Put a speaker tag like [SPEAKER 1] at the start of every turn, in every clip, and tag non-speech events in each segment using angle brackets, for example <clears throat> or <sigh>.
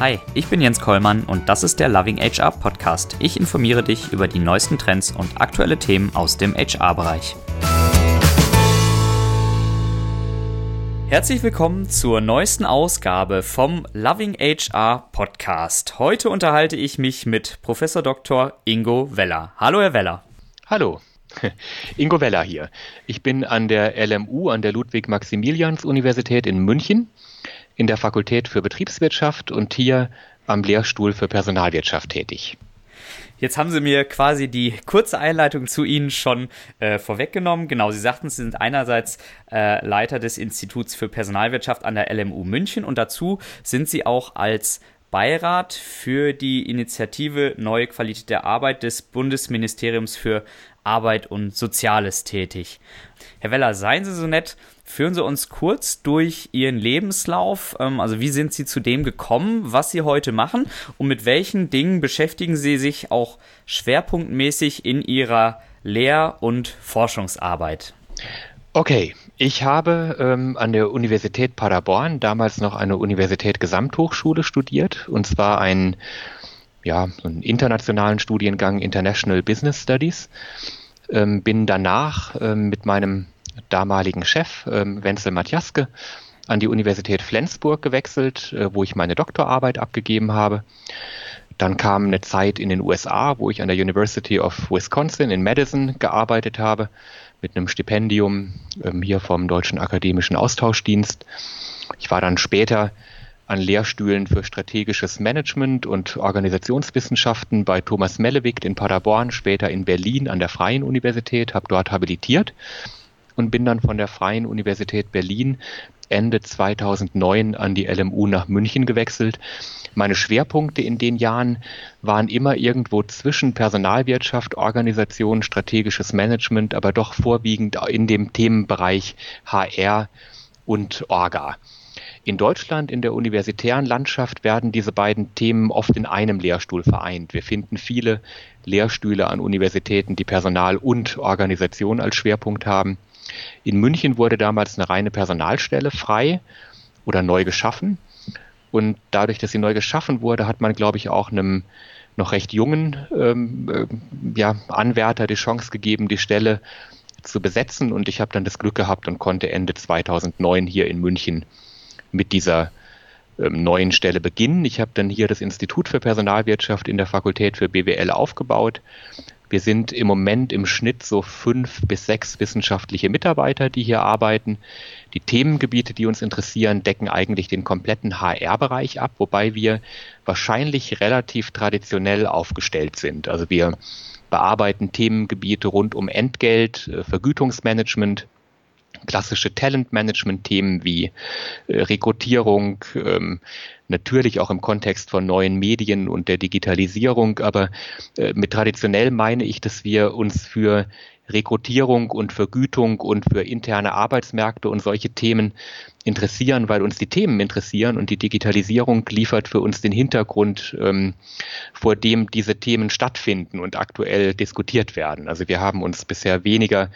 [SPEAKER 1] Hi, ich bin Jens Kollmann und das ist der Loving HR Podcast. Ich informiere dich über die neuesten Trends und aktuelle Themen aus dem HR-Bereich. Herzlich willkommen zur neuesten Ausgabe vom Loving HR Podcast. Heute unterhalte ich mich mit Professor Dr. Ingo Weller. Hallo, Herr Weller.
[SPEAKER 2] Hallo. <laughs> Ingo Weller hier. Ich bin an der LMU, an der Ludwig-Maximilians-Universität in München in der Fakultät für Betriebswirtschaft und hier am Lehrstuhl für Personalwirtschaft tätig.
[SPEAKER 1] Jetzt haben Sie mir quasi die kurze Einleitung zu Ihnen schon äh, vorweggenommen. Genau, Sie sagten, Sie sind einerseits äh, Leiter des Instituts für Personalwirtschaft an der LMU München und dazu sind Sie auch als Beirat für die Initiative Neue Qualität der Arbeit des Bundesministeriums für Arbeit und Soziales tätig. Herr Weller, seien Sie so nett, führen Sie uns kurz durch Ihren Lebenslauf. Ähm, also wie sind Sie zu dem gekommen, was Sie heute machen und mit welchen Dingen beschäftigen Sie sich auch schwerpunktmäßig in Ihrer Lehr- und Forschungsarbeit?
[SPEAKER 2] Okay, ich habe ähm, an der Universität Paderborn, damals noch eine Universität Gesamthochschule, studiert, und zwar einen, ja, einen internationalen Studiengang International Business Studies. Ähm, bin danach ähm, mit meinem damaligen Chef, ähm, Wenzel Matjaske, an die Universität Flensburg gewechselt, äh, wo ich meine Doktorarbeit abgegeben habe. Dann kam eine Zeit in den USA, wo ich an der University of Wisconsin in Madison gearbeitet habe, mit einem Stipendium ähm, hier vom Deutschen Akademischen Austauschdienst. Ich war dann später an Lehrstühlen für strategisches Management und Organisationswissenschaften bei Thomas Mellewig in Paderborn, später in Berlin an der Freien Universität, habe dort habilitiert und bin dann von der Freien Universität Berlin Ende 2009 an die LMU nach München gewechselt. Meine Schwerpunkte in den Jahren waren immer irgendwo zwischen Personalwirtschaft, Organisation, strategisches Management, aber doch vorwiegend in dem Themenbereich HR und Orga. In Deutschland, in der universitären Landschaft, werden diese beiden Themen oft in einem Lehrstuhl vereint. Wir finden viele Lehrstühle an Universitäten, die Personal und Organisation als Schwerpunkt haben. In München wurde damals eine reine Personalstelle frei oder neu geschaffen. Und dadurch, dass sie neu geschaffen wurde, hat man, glaube ich, auch einem noch recht jungen ähm, äh, ja, Anwärter die Chance gegeben, die Stelle zu besetzen. Und ich habe dann das Glück gehabt und konnte Ende 2009 hier in München mit dieser ähm, neuen Stelle beginnen. Ich habe dann hier das Institut für Personalwirtschaft in der Fakultät für BWL aufgebaut. Wir sind im Moment im Schnitt so fünf bis sechs wissenschaftliche Mitarbeiter, die hier arbeiten. Die Themengebiete, die uns interessieren, decken eigentlich den kompletten HR-Bereich ab, wobei wir wahrscheinlich relativ traditionell aufgestellt sind. Also wir bearbeiten Themengebiete rund um Entgelt, äh, Vergütungsmanagement, klassische Talentmanagement-Themen wie äh, Rekrutierung, ähm, natürlich auch im Kontext von neuen Medien und der Digitalisierung, aber äh, mit traditionell meine ich, dass wir uns für Rekrutierung und Vergütung und für interne Arbeitsmärkte und solche Themen interessieren, weil uns die Themen interessieren und die Digitalisierung liefert für uns den Hintergrund, ähm, vor dem diese Themen stattfinden und aktuell diskutiert werden. Also wir haben uns bisher weniger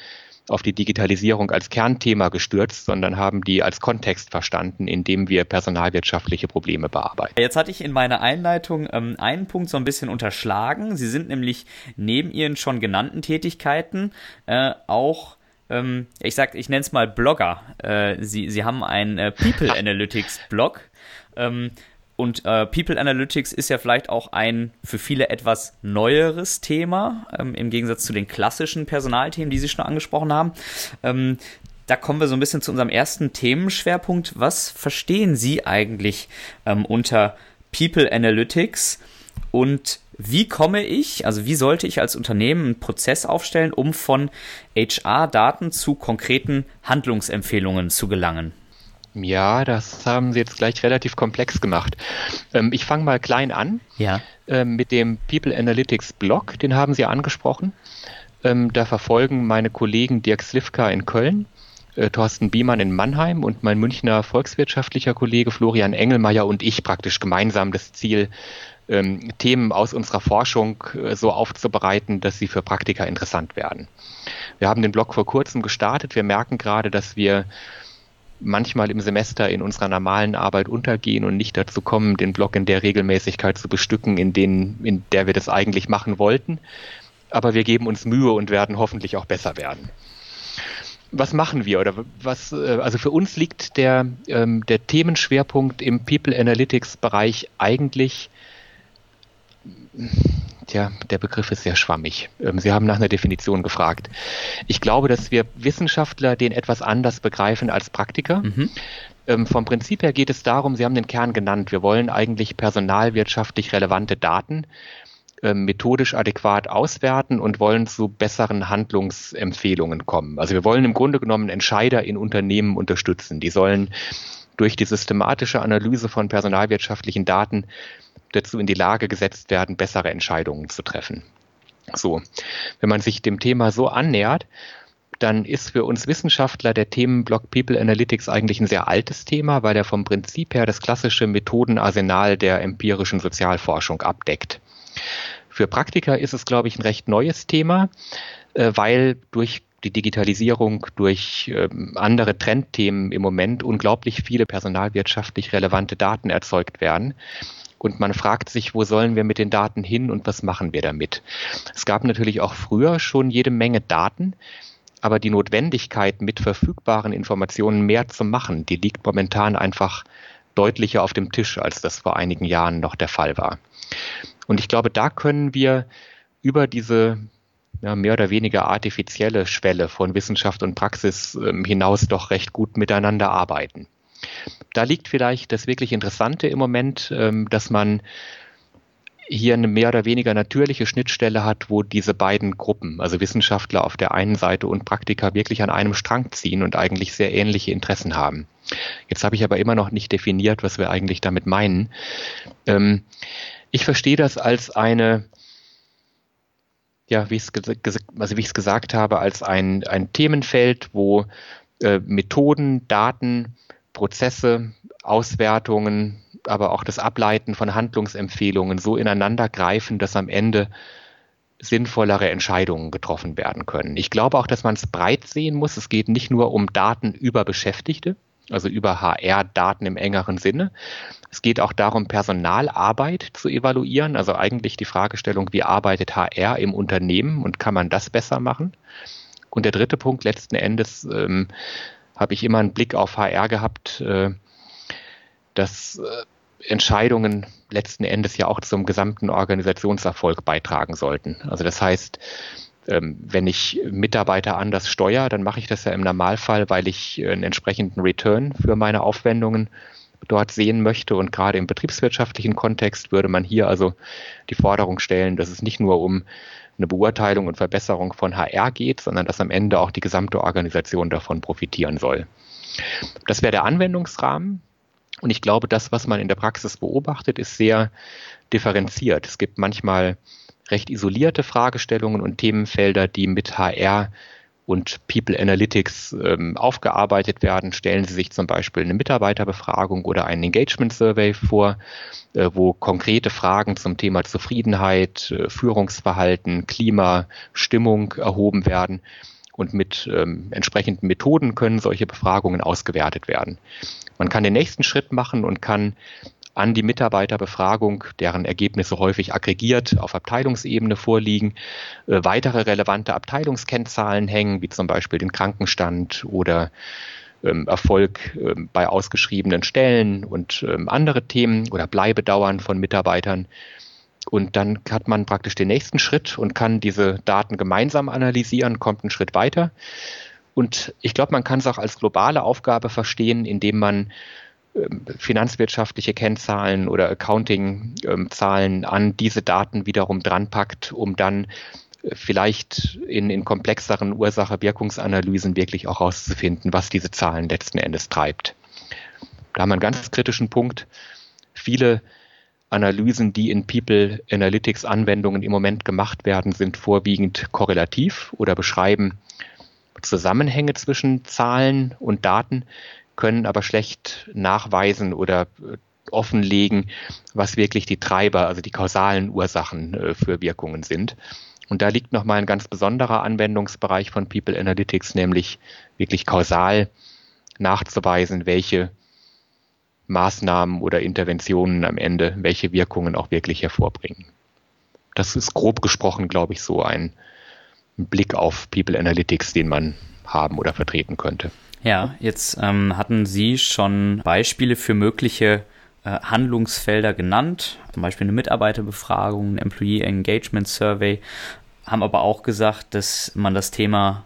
[SPEAKER 2] auf die Digitalisierung als Kernthema gestürzt, sondern haben die als Kontext verstanden, in dem wir personalwirtschaftliche Probleme bearbeiten.
[SPEAKER 1] Jetzt hatte ich in meiner Einleitung ähm, einen Punkt so ein bisschen unterschlagen. Sie sind nämlich neben Ihren schon genannten Tätigkeiten äh, auch ähm, ich sag, ich nenne es mal Blogger. Äh, Sie, Sie haben einen äh, People <laughs> Analytics Blog. Ähm, und äh, People Analytics ist ja vielleicht auch ein für viele etwas neueres Thema, ähm, im Gegensatz zu den klassischen Personalthemen, die Sie schon angesprochen haben. Ähm, da kommen wir so ein bisschen zu unserem ersten Themenschwerpunkt. Was verstehen Sie eigentlich ähm, unter People Analytics und wie komme ich, also wie sollte ich als Unternehmen einen Prozess aufstellen, um von HR-Daten zu konkreten Handlungsempfehlungen zu gelangen?
[SPEAKER 2] Ja, das haben Sie jetzt gleich relativ komplex gemacht. Ähm, ich fange mal klein an.
[SPEAKER 1] Ja.
[SPEAKER 2] Ähm, mit dem People Analytics Blog, den haben Sie angesprochen. Ähm, da verfolgen meine Kollegen Dirk Slivka in Köln, äh, Thorsten Biemann in Mannheim und mein Münchner volkswirtschaftlicher Kollege Florian Engelmeier und ich praktisch gemeinsam das Ziel, ähm, Themen aus unserer Forschung äh, so aufzubereiten, dass sie für Praktiker interessant werden. Wir haben den Blog vor kurzem gestartet. Wir merken gerade, dass wir manchmal im Semester in unserer normalen Arbeit untergehen und nicht dazu kommen, den Blog in der Regelmäßigkeit zu bestücken, in, denen, in der wir das eigentlich machen wollten. Aber wir geben uns Mühe und werden hoffentlich auch besser werden. Was machen wir oder was? Äh, also für uns liegt der, ähm, der Themenschwerpunkt im People Analytics Bereich eigentlich Tja, der Begriff ist sehr schwammig. Ähm, Sie haben nach einer Definition gefragt. Ich glaube, dass wir Wissenschaftler den etwas anders begreifen als Praktiker. Mhm. Ähm, vom Prinzip her geht es darum, Sie haben den Kern genannt, wir wollen eigentlich personalwirtschaftlich relevante Daten ähm, methodisch adäquat auswerten und wollen zu besseren Handlungsempfehlungen kommen. Also wir wollen im Grunde genommen Entscheider in Unternehmen unterstützen. Die sollen durch die systematische Analyse von personalwirtschaftlichen Daten dazu in die Lage gesetzt werden, bessere Entscheidungen zu treffen. So, wenn man sich dem Thema so annähert, dann ist für uns Wissenschaftler der Themenblock People Analytics eigentlich ein sehr altes Thema, weil er vom Prinzip her das klassische Methodenarsenal der empirischen Sozialforschung abdeckt. Für Praktiker ist es, glaube ich, ein recht neues Thema, äh, weil durch die Digitalisierung, durch ähm, andere Trendthemen im Moment unglaublich viele personalwirtschaftlich relevante Daten erzeugt werden. Und man fragt sich, wo sollen wir mit den Daten hin und was machen wir damit? Es gab natürlich auch früher schon jede Menge Daten, aber die Notwendigkeit, mit verfügbaren Informationen mehr zu machen, die liegt momentan einfach deutlicher auf dem Tisch, als das vor einigen Jahren noch der Fall war. Und ich glaube, da können wir über diese ja, mehr oder weniger artifizielle Schwelle von Wissenschaft und Praxis ähm, hinaus doch recht gut miteinander arbeiten. Da liegt vielleicht das wirklich Interessante im Moment, ähm, dass man hier eine mehr oder weniger natürliche Schnittstelle hat, wo diese beiden Gruppen, also Wissenschaftler auf der einen Seite und Praktiker, wirklich an einem Strang ziehen und eigentlich sehr ähnliche Interessen haben. Jetzt habe ich aber immer noch nicht definiert, was wir eigentlich damit meinen. Ähm, ich verstehe das als eine, ja, wie ich es also gesagt habe, als ein, ein Themenfeld, wo äh, Methoden, Daten, Prozesse, Auswertungen, aber auch das Ableiten von Handlungsempfehlungen so ineinander greifen, dass am Ende sinnvollere Entscheidungen getroffen werden können. Ich glaube auch, dass man es breit sehen muss. Es geht nicht nur um Daten über Beschäftigte, also über HR-Daten im engeren Sinne. Es geht auch darum, Personalarbeit zu evaluieren, also eigentlich die Fragestellung, wie arbeitet HR im Unternehmen und kann man das besser machen? Und der dritte Punkt letzten Endes ähm, habe ich immer einen Blick auf HR gehabt, äh, dass äh, Entscheidungen letzten Endes ja auch zum gesamten Organisationserfolg beitragen sollten. Also das heißt, ähm, wenn ich Mitarbeiter anders steuere, dann mache ich das ja im Normalfall, weil ich einen entsprechenden Return für meine Aufwendungen dort sehen möchte. Und gerade im betriebswirtschaftlichen Kontext würde man hier also die Forderung stellen, dass es nicht nur um eine Beurteilung und Verbesserung von HR geht, sondern dass am Ende auch die gesamte Organisation davon profitieren soll. Das wäre der Anwendungsrahmen. Und ich glaube, das, was man in der Praxis beobachtet, ist sehr differenziert. Es gibt manchmal recht isolierte Fragestellungen und Themenfelder, die mit HR und People Analytics ähm, aufgearbeitet werden. Stellen Sie sich zum Beispiel eine Mitarbeiterbefragung oder einen Engagement Survey vor, äh, wo konkrete Fragen zum Thema Zufriedenheit, äh, Führungsverhalten, Klima, Stimmung erhoben werden. Und mit ähm, entsprechenden Methoden können solche Befragungen ausgewertet werden. Man kann den nächsten Schritt machen und kann an die Mitarbeiterbefragung, deren Ergebnisse häufig aggregiert auf Abteilungsebene vorliegen, äh, weitere relevante Abteilungskennzahlen hängen, wie zum Beispiel den Krankenstand oder ähm, Erfolg ähm, bei ausgeschriebenen Stellen und ähm, andere Themen oder Bleibedauern von Mitarbeitern. Und dann hat man praktisch den nächsten Schritt und kann diese Daten gemeinsam analysieren, kommt einen Schritt weiter. Und ich glaube, man kann es auch als globale Aufgabe verstehen, indem man finanzwirtschaftliche Kennzahlen oder Accounting-Zahlen an diese Daten wiederum dranpackt, um dann äh, vielleicht in, in komplexeren Ursache-Wirkungsanalysen wirklich auch herauszufinden, was diese Zahlen letzten Endes treibt. Da haben wir einen ganz kritischen Punkt. Viele Analysen, die in People Analytics Anwendungen im Moment gemacht werden, sind vorwiegend korrelativ oder beschreiben Zusammenhänge zwischen Zahlen und Daten, können aber schlecht nachweisen oder äh, offenlegen, was wirklich die Treiber, also die kausalen Ursachen äh, für Wirkungen sind. Und da liegt nochmal ein ganz besonderer Anwendungsbereich von People Analytics, nämlich wirklich kausal nachzuweisen, welche Maßnahmen oder Interventionen am Ende welche Wirkungen auch wirklich hervorbringen. Das ist grob gesprochen, glaube ich, so ein Blick auf People Analytics, den man haben oder vertreten könnte.
[SPEAKER 1] Ja, jetzt ähm, hatten Sie schon Beispiele für mögliche äh, Handlungsfelder genannt, zum Beispiel eine Mitarbeiterbefragung, ein Employee Engagement Survey, haben aber auch gesagt, dass man das Thema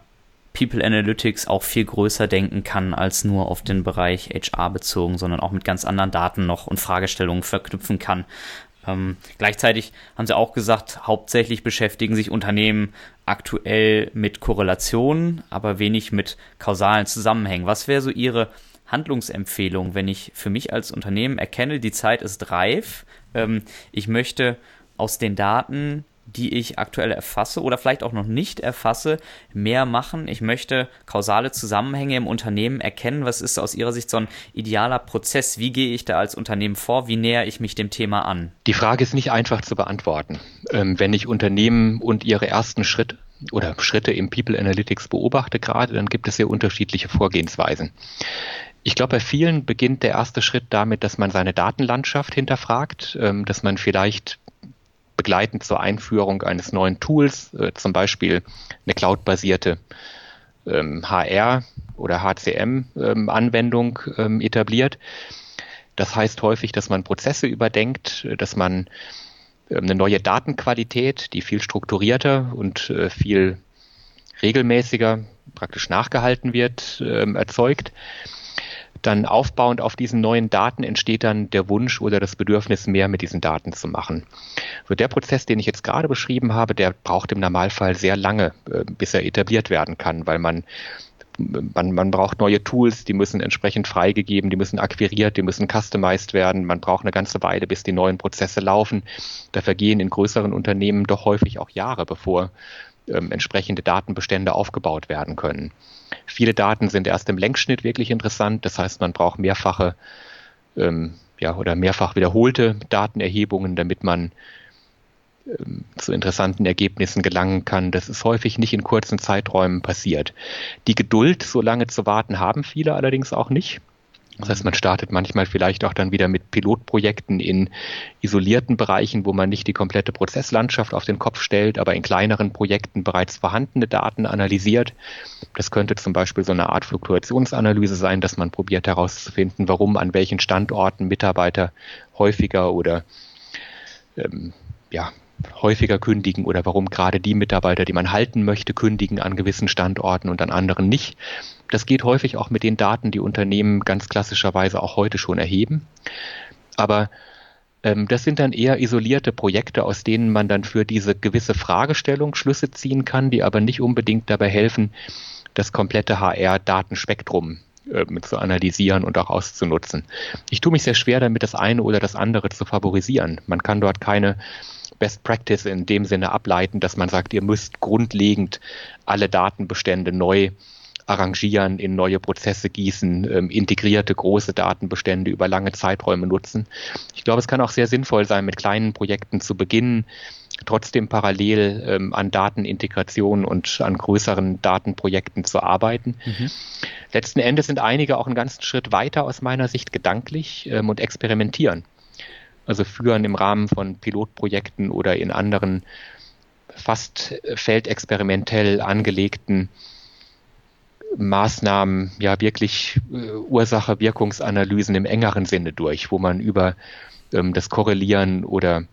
[SPEAKER 1] People Analytics auch viel größer denken kann als nur auf den Bereich HR bezogen, sondern auch mit ganz anderen Daten noch und Fragestellungen verknüpfen kann. Ähm, gleichzeitig haben sie auch gesagt, hauptsächlich beschäftigen sich Unternehmen aktuell mit Korrelationen, aber wenig mit kausalen Zusammenhängen. Was wäre so Ihre Handlungsempfehlung, wenn ich für mich als Unternehmen erkenne, die Zeit ist reif, ähm, ich möchte aus den Daten die ich aktuell erfasse oder vielleicht auch noch nicht erfasse, mehr machen. Ich möchte kausale Zusammenhänge im Unternehmen erkennen. Was ist aus Ihrer Sicht so ein idealer Prozess? Wie gehe ich da als Unternehmen vor? Wie nähere ich mich dem Thema an?
[SPEAKER 2] Die Frage ist nicht einfach zu beantworten. Ähm, wenn ich Unternehmen und ihre ersten Schritte oder Schritte im People Analytics beobachte gerade, dann gibt es sehr unterschiedliche Vorgehensweisen. Ich glaube, bei vielen beginnt der erste Schritt damit, dass man seine Datenlandschaft hinterfragt, ähm, dass man vielleicht begleitend zur Einführung eines neuen Tools, äh, zum Beispiel eine cloudbasierte ähm, HR oder HCM-Anwendung ähm, ähm, etabliert. Das heißt häufig, dass man Prozesse überdenkt, dass man ähm, eine neue Datenqualität, die viel strukturierter und äh, viel regelmäßiger praktisch nachgehalten wird, ähm, erzeugt dann aufbauend auf diesen neuen Daten entsteht dann der Wunsch oder das Bedürfnis, mehr mit diesen Daten zu machen. Also der Prozess, den ich jetzt gerade beschrieben habe, der braucht im Normalfall sehr lange, äh, bis er etabliert werden kann, weil man man, man braucht neue Tools, die müssen entsprechend freigegeben, die müssen akquiriert, die müssen customized werden. Man braucht eine ganze Weile, bis die neuen Prozesse laufen. Da vergehen in größeren Unternehmen doch häufig auch Jahre, bevor ähm, entsprechende Datenbestände aufgebaut werden können. Viele Daten sind erst im Längsschnitt wirklich interessant. Das heißt, man braucht mehrfache ähm, ja, oder mehrfach wiederholte Datenerhebungen, damit man ähm, zu interessanten Ergebnissen gelangen kann. Das ist häufig nicht in kurzen Zeiträumen passiert. Die Geduld, so lange zu warten, haben viele allerdings auch nicht. Das heißt, man startet manchmal vielleicht auch dann wieder mit Pilotprojekten in isolierten Bereichen, wo man nicht die komplette Prozesslandschaft auf den Kopf stellt, aber in kleineren Projekten bereits vorhandene Daten analysiert. Das könnte zum Beispiel so eine Art Fluktuationsanalyse sein, dass man probiert herauszufinden, warum an welchen Standorten Mitarbeiter häufiger oder ähm, ja, häufiger kündigen oder warum gerade die Mitarbeiter, die man halten möchte, kündigen an gewissen Standorten und an anderen nicht. Das geht häufig auch mit den Daten, die Unternehmen ganz klassischerweise auch heute schon erheben. Aber ähm, das sind dann eher isolierte Projekte, aus denen man dann für diese gewisse Fragestellung Schlüsse ziehen kann, die aber nicht unbedingt dabei helfen, das komplette HR-Datenspektrum äh, zu analysieren und auch auszunutzen. Ich tue mich sehr schwer damit, das eine oder das andere zu favorisieren. Man kann dort keine Best Practice in dem Sinne ableiten, dass man sagt, ihr müsst grundlegend alle Datenbestände neu arrangieren, in neue Prozesse gießen, ähm, integrierte große Datenbestände über lange Zeiträume nutzen. Ich glaube, es kann auch sehr sinnvoll sein, mit kleinen Projekten zu beginnen, trotzdem parallel ähm, an Datenintegration und an größeren Datenprojekten zu arbeiten. Mhm. Letzten Endes sind einige auch einen ganzen Schritt weiter aus meiner Sicht gedanklich ähm, und experimentieren also führen im Rahmen von Pilotprojekten oder in anderen fast feldexperimentell angelegten Maßnahmen ja wirklich äh, Ursache-Wirkungsanalysen im engeren Sinne durch, wo man über ähm, das Korrelieren oder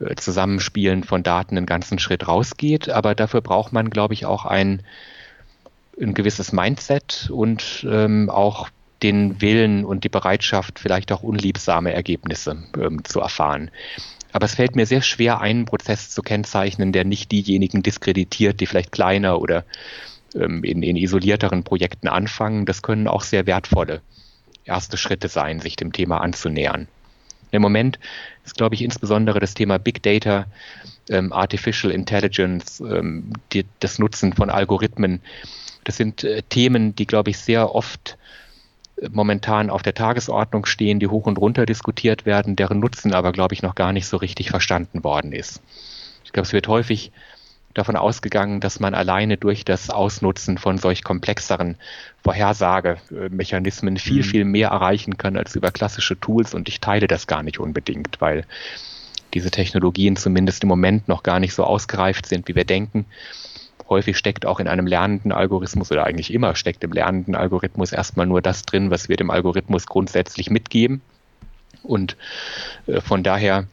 [SPEAKER 2] äh, Zusammenspielen von Daten einen ganzen Schritt rausgeht. Aber dafür braucht man, glaube ich, auch ein, ein gewisses Mindset und ähm, auch den Willen und die Bereitschaft, vielleicht auch unliebsame Ergebnisse ähm, zu erfahren. Aber es fällt mir sehr schwer, einen Prozess zu kennzeichnen, der nicht diejenigen diskreditiert, die vielleicht kleiner oder ähm, in, in isolierteren Projekten anfangen. Das können auch sehr wertvolle erste Schritte sein, sich dem Thema anzunähern. Im Moment ist, glaube ich, insbesondere das Thema Big Data, ähm, Artificial Intelligence, ähm, die, das Nutzen von Algorithmen. Das sind äh, Themen, die, glaube ich, sehr oft momentan auf der Tagesordnung stehen, die hoch und runter diskutiert werden, deren Nutzen aber, glaube ich, noch gar nicht so richtig verstanden worden ist. Ich glaube, es wird häufig davon ausgegangen, dass man alleine durch das Ausnutzen von solch komplexeren Vorhersagemechanismen viel, mhm. viel mehr erreichen kann als über klassische Tools und ich teile das gar nicht unbedingt, weil diese Technologien zumindest im Moment noch gar nicht so ausgereift sind, wie wir denken. Häufig steckt auch in einem lernenden Algorithmus oder eigentlich immer steckt im lernenden Algorithmus erstmal nur das drin, was wir dem Algorithmus grundsätzlich mitgeben. Und äh, von daher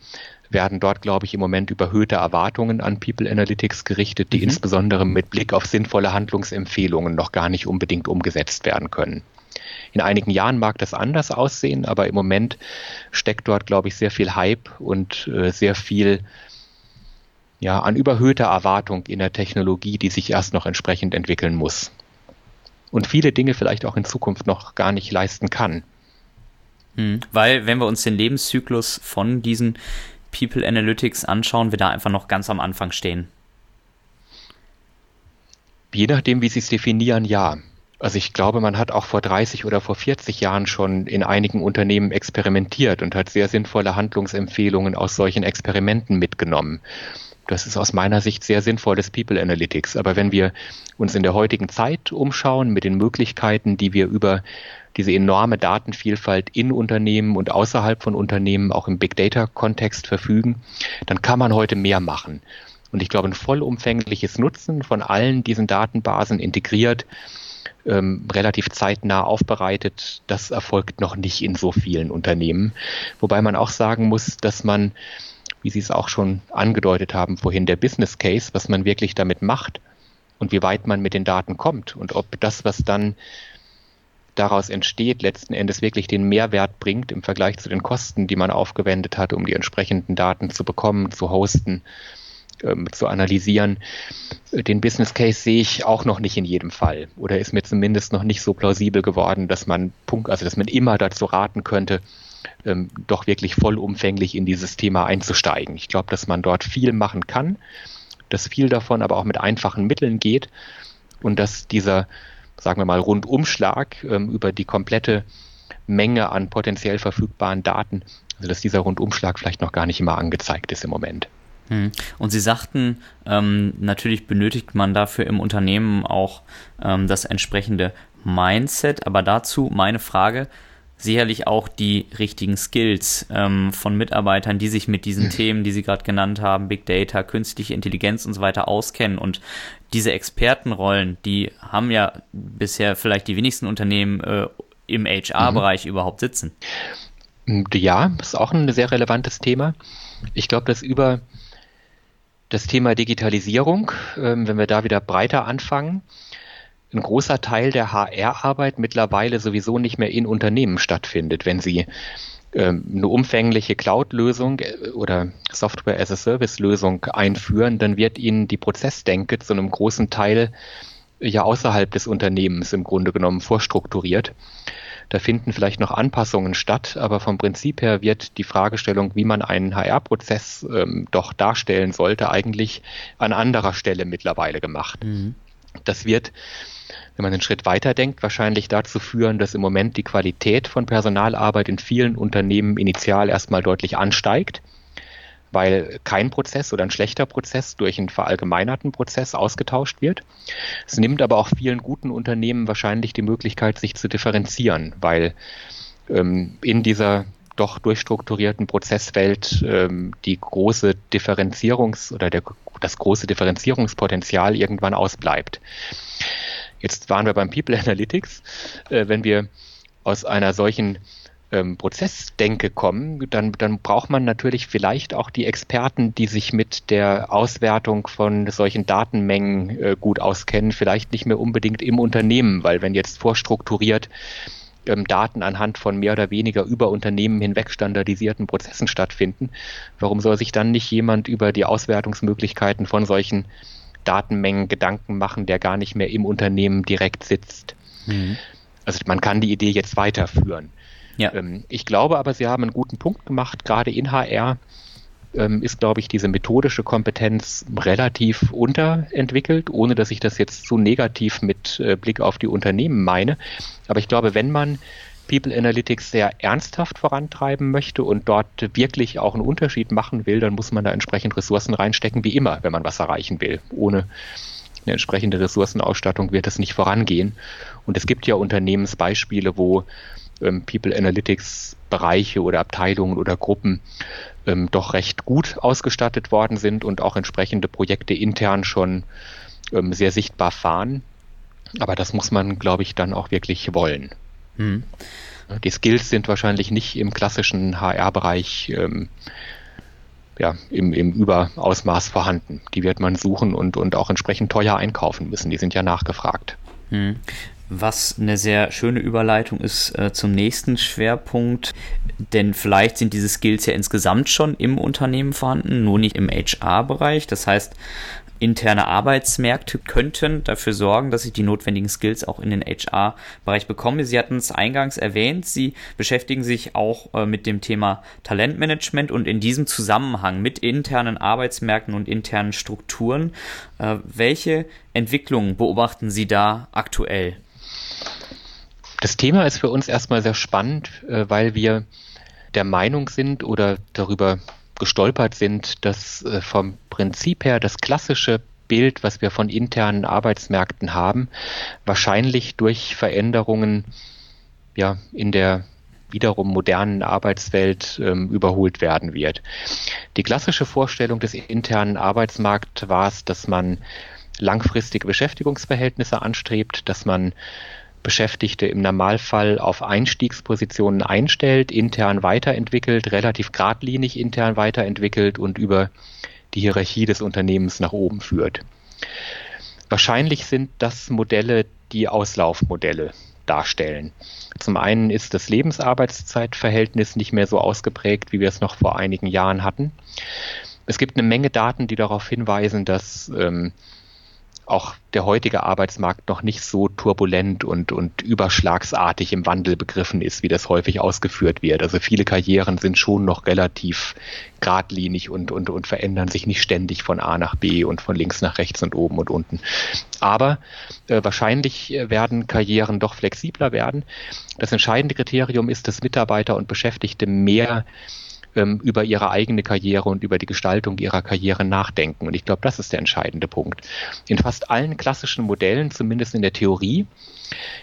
[SPEAKER 2] werden dort, glaube ich, im Moment überhöhte Erwartungen an People Analytics gerichtet, die mhm. insbesondere mit Blick auf sinnvolle Handlungsempfehlungen noch gar nicht unbedingt umgesetzt werden können. In einigen Jahren mag das anders aussehen, aber im Moment steckt dort, glaube ich, sehr viel Hype und äh, sehr viel ja, an überhöhter Erwartung in der Technologie, die sich erst noch entsprechend entwickeln muss. Und viele Dinge vielleicht auch in Zukunft noch gar nicht leisten kann.
[SPEAKER 1] Hm, weil, wenn wir uns den Lebenszyklus von diesen People Analytics anschauen, wir da einfach noch ganz am Anfang stehen.
[SPEAKER 2] Je nachdem, wie Sie es definieren, ja. Also ich glaube, man hat auch vor 30 oder vor 40 Jahren schon in einigen Unternehmen experimentiert und hat sehr sinnvolle Handlungsempfehlungen aus solchen Experimenten mitgenommen. Das ist aus meiner Sicht sehr sinnvolles People Analytics. Aber wenn wir uns in der heutigen Zeit umschauen mit den Möglichkeiten, die wir über diese enorme Datenvielfalt in Unternehmen und außerhalb von Unternehmen auch im Big Data Kontext verfügen, dann kann man heute mehr machen. Und ich glaube, ein vollumfängliches Nutzen von allen diesen Datenbasen integriert ähm, relativ zeitnah aufbereitet. Das erfolgt noch nicht in so vielen Unternehmen. Wobei man auch sagen muss, dass man, wie Sie es auch schon angedeutet haben vorhin, der Business Case, was man wirklich damit macht und wie weit man mit den Daten kommt und ob das, was dann daraus entsteht, letzten Endes wirklich den Mehrwert bringt im Vergleich zu den Kosten, die man aufgewendet hat, um die entsprechenden Daten zu bekommen, zu hosten ähm, zu analysieren. Den Business Case sehe ich auch noch nicht in jedem Fall oder ist mir zumindest noch nicht so plausibel geworden, dass man Punkt, also dass man immer dazu raten könnte, ähm, doch wirklich vollumfänglich in dieses Thema einzusteigen. Ich glaube, dass man dort viel machen kann, dass viel davon aber auch mit einfachen Mitteln geht und dass dieser, sagen wir mal, Rundumschlag ähm, über die komplette Menge an potenziell verfügbaren Daten, also dass dieser Rundumschlag vielleicht noch gar nicht immer angezeigt ist im Moment.
[SPEAKER 1] Hm. Und Sie sagten, ähm, natürlich benötigt man dafür im Unternehmen auch ähm, das entsprechende Mindset, aber dazu meine Frage, sicherlich auch die richtigen Skills ähm, von Mitarbeitern, die sich mit diesen mhm. Themen, die Sie gerade genannt haben, Big Data, künstliche Intelligenz und so weiter auskennen. Und diese Expertenrollen, die haben ja bisher vielleicht die wenigsten Unternehmen äh, im HR-Bereich mhm. überhaupt sitzen.
[SPEAKER 2] Ja, ist auch ein sehr relevantes Thema. Ich glaube, dass über das Thema Digitalisierung, ähm, wenn wir da wieder breiter anfangen, ein großer Teil der HR-Arbeit mittlerweile sowieso nicht mehr in Unternehmen stattfindet. Wenn Sie ähm, eine umfängliche Cloud-Lösung äh, oder Software-as-a-Service-Lösung einführen, dann wird Ihnen die Prozessdenke zu einem großen Teil ja außerhalb des Unternehmens im Grunde genommen vorstrukturiert. Da finden vielleicht noch Anpassungen statt, aber vom Prinzip her wird die Fragestellung, wie man einen HR-Prozess ähm, doch darstellen sollte, eigentlich an anderer Stelle mittlerweile gemacht. Mhm. Das wird wenn man einen Schritt weiter denkt, wahrscheinlich dazu führen, dass im Moment die Qualität von Personalarbeit in vielen Unternehmen initial erstmal deutlich ansteigt weil kein Prozess oder ein schlechter Prozess durch einen verallgemeinerten Prozess ausgetauscht wird. Es nimmt aber auch vielen guten Unternehmen wahrscheinlich die Möglichkeit, sich zu differenzieren, weil ähm, in dieser doch durchstrukturierten Prozesswelt ähm, die große Differenzierungs- oder der, das große Differenzierungspotenzial irgendwann ausbleibt. Jetzt waren wir beim People Analytics. Äh, wenn wir aus einer solchen ähm, Prozessdenke kommen, dann, dann braucht man natürlich vielleicht auch die Experten, die sich mit der Auswertung von solchen Datenmengen äh, gut auskennen, vielleicht nicht mehr unbedingt im Unternehmen, weil wenn jetzt vorstrukturiert ähm, Daten anhand von mehr oder weniger über Unternehmen hinweg standardisierten Prozessen stattfinden, warum soll sich dann nicht jemand über die Auswertungsmöglichkeiten von solchen Datenmengen Gedanken machen, der gar nicht mehr im Unternehmen direkt sitzt? Mhm. Also man kann die Idee jetzt weiterführen. Ja. Ähm, ich glaube aber, Sie haben einen guten Punkt gemacht. Gerade in HR ähm, ist, glaube ich, diese methodische Kompetenz relativ unterentwickelt, ohne dass ich das jetzt zu negativ mit äh, Blick auf die Unternehmen meine. Aber ich glaube, wenn man People Analytics sehr ernsthaft vorantreiben möchte und dort wirklich auch einen Unterschied machen will, dann muss man da entsprechend Ressourcen reinstecken, wie immer, wenn man was erreichen will. Ohne eine entsprechende Ressourcenausstattung wird das nicht vorangehen. Und es gibt ja Unternehmensbeispiele, wo ähm, People Analytics Bereiche oder Abteilungen oder Gruppen ähm, doch recht gut ausgestattet worden sind und auch entsprechende Projekte intern schon ähm, sehr sichtbar fahren. Aber das muss man, glaube ich, dann auch wirklich wollen. Hm. Die Skills sind wahrscheinlich nicht im klassischen HR-Bereich ähm, ja, im, im Überausmaß vorhanden. Die wird man suchen und, und auch entsprechend teuer einkaufen müssen. Die sind ja nachgefragt. Hm.
[SPEAKER 1] Was eine sehr schöne Überleitung ist äh, zum nächsten Schwerpunkt, denn vielleicht sind diese Skills ja insgesamt schon im Unternehmen vorhanden, nur nicht im HR-Bereich. Das heißt, interne Arbeitsmärkte könnten dafür sorgen, dass ich die notwendigen Skills auch in den HR-Bereich bekomme. Sie hatten es eingangs erwähnt, Sie beschäftigen sich auch äh, mit dem Thema Talentmanagement und in diesem Zusammenhang mit internen Arbeitsmärkten und internen Strukturen. Äh, welche Entwicklungen beobachten Sie da aktuell?
[SPEAKER 2] Das Thema ist für uns erstmal sehr spannend, äh, weil wir der Meinung sind oder darüber gestolpert sind, dass äh, vom Prinzip her das klassische Bild, was wir von internen Arbeitsmärkten haben, wahrscheinlich durch Veränderungen ja, in der wiederum modernen Arbeitswelt ähm, überholt werden wird. Die klassische Vorstellung des internen Arbeitsmarkts war es, dass man langfristige Beschäftigungsverhältnisse anstrebt, dass man Beschäftigte im Normalfall auf Einstiegspositionen einstellt, intern weiterentwickelt, relativ geradlinig intern weiterentwickelt und über die Hierarchie des Unternehmens nach oben führt. Wahrscheinlich sind das Modelle, die Auslaufmodelle darstellen. Zum einen ist das Lebensarbeitszeitverhältnis nicht mehr so ausgeprägt, wie wir es noch vor einigen Jahren hatten. Es gibt eine Menge Daten, die darauf hinweisen, dass ähm, auch der heutige Arbeitsmarkt noch nicht so turbulent und, und überschlagsartig im Wandel begriffen ist, wie das häufig ausgeführt wird. Also viele Karrieren sind schon noch relativ geradlinig und, und, und verändern sich nicht ständig von A nach B und von links nach rechts und oben und unten. Aber äh, wahrscheinlich werden Karrieren doch flexibler werden. Das entscheidende Kriterium ist, dass Mitarbeiter und Beschäftigte mehr ähm, über ihre eigene Karriere und über die Gestaltung ihrer Karriere nachdenken. Und ich glaube, das ist der entscheidende Punkt. In fast allen klassischen Modellen, zumindest in der Theorie,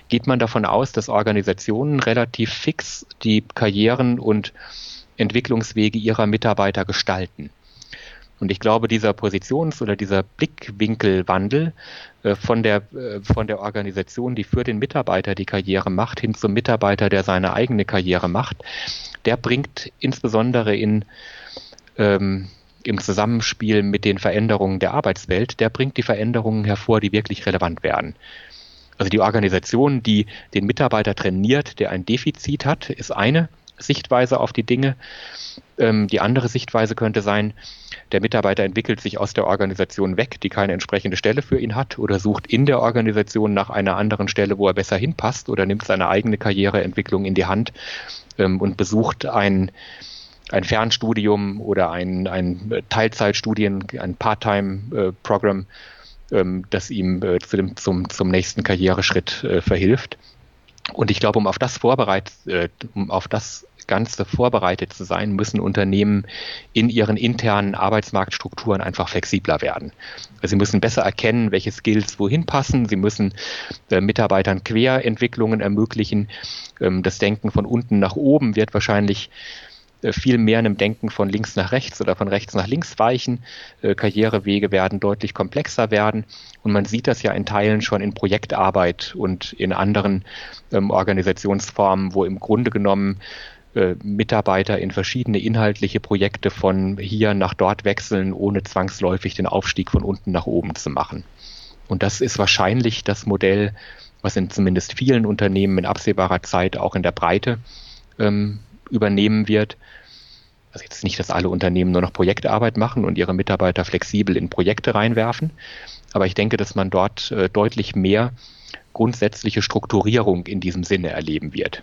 [SPEAKER 2] geht man davon aus, dass Organisationen relativ fix die Karrieren und Entwicklungswege ihrer Mitarbeiter gestalten. Und ich glaube, dieser Positions- oder dieser Blickwinkelwandel äh, von, der, äh, von der Organisation, die für den Mitarbeiter die Karriere macht, hin zum Mitarbeiter, der seine eigene Karriere macht, der bringt insbesondere in, ähm, im Zusammenspiel mit den Veränderungen der Arbeitswelt, der bringt die Veränderungen hervor, die wirklich relevant werden. Also die Organisation, die den Mitarbeiter trainiert, der ein Defizit hat, ist eine Sichtweise auf die Dinge. Ähm, die andere Sichtweise könnte sein, der Mitarbeiter entwickelt sich aus der Organisation weg, die keine entsprechende Stelle für ihn hat, oder sucht in der Organisation nach einer anderen Stelle, wo er besser hinpasst, oder nimmt seine eigene Karriereentwicklung in die Hand ähm, und besucht ein, ein Fernstudium oder ein, ein Teilzeitstudien, ein Part-Time-Programm, äh, ähm, das ihm äh, zu dem, zum, zum nächsten Karriereschritt äh, verhilft. Und ich glaube, um auf das vorbereitet, äh, um auf das Ganze vorbereitet zu sein, müssen Unternehmen in ihren internen Arbeitsmarktstrukturen einfach flexibler werden. Also sie müssen besser erkennen, welche Skills wohin passen. Sie müssen äh, Mitarbeitern Querentwicklungen ermöglichen. Ähm, das Denken von unten nach oben wird wahrscheinlich viel mehr einem Denken von links nach rechts oder von rechts nach links weichen. Äh, Karrierewege werden deutlich komplexer werden. Und man sieht das ja in Teilen schon in Projektarbeit und in anderen ähm, Organisationsformen, wo im Grunde genommen äh, Mitarbeiter in verschiedene inhaltliche Projekte von hier nach dort wechseln, ohne zwangsläufig den Aufstieg von unten nach oben zu machen. Und das ist wahrscheinlich das Modell, was in zumindest vielen Unternehmen in absehbarer Zeit auch in der Breite ähm, übernehmen wird. Also jetzt nicht, dass alle Unternehmen nur noch Projektarbeit machen und ihre Mitarbeiter flexibel in Projekte reinwerfen, aber ich denke, dass man dort äh, deutlich mehr grundsätzliche Strukturierung in diesem Sinne erleben wird.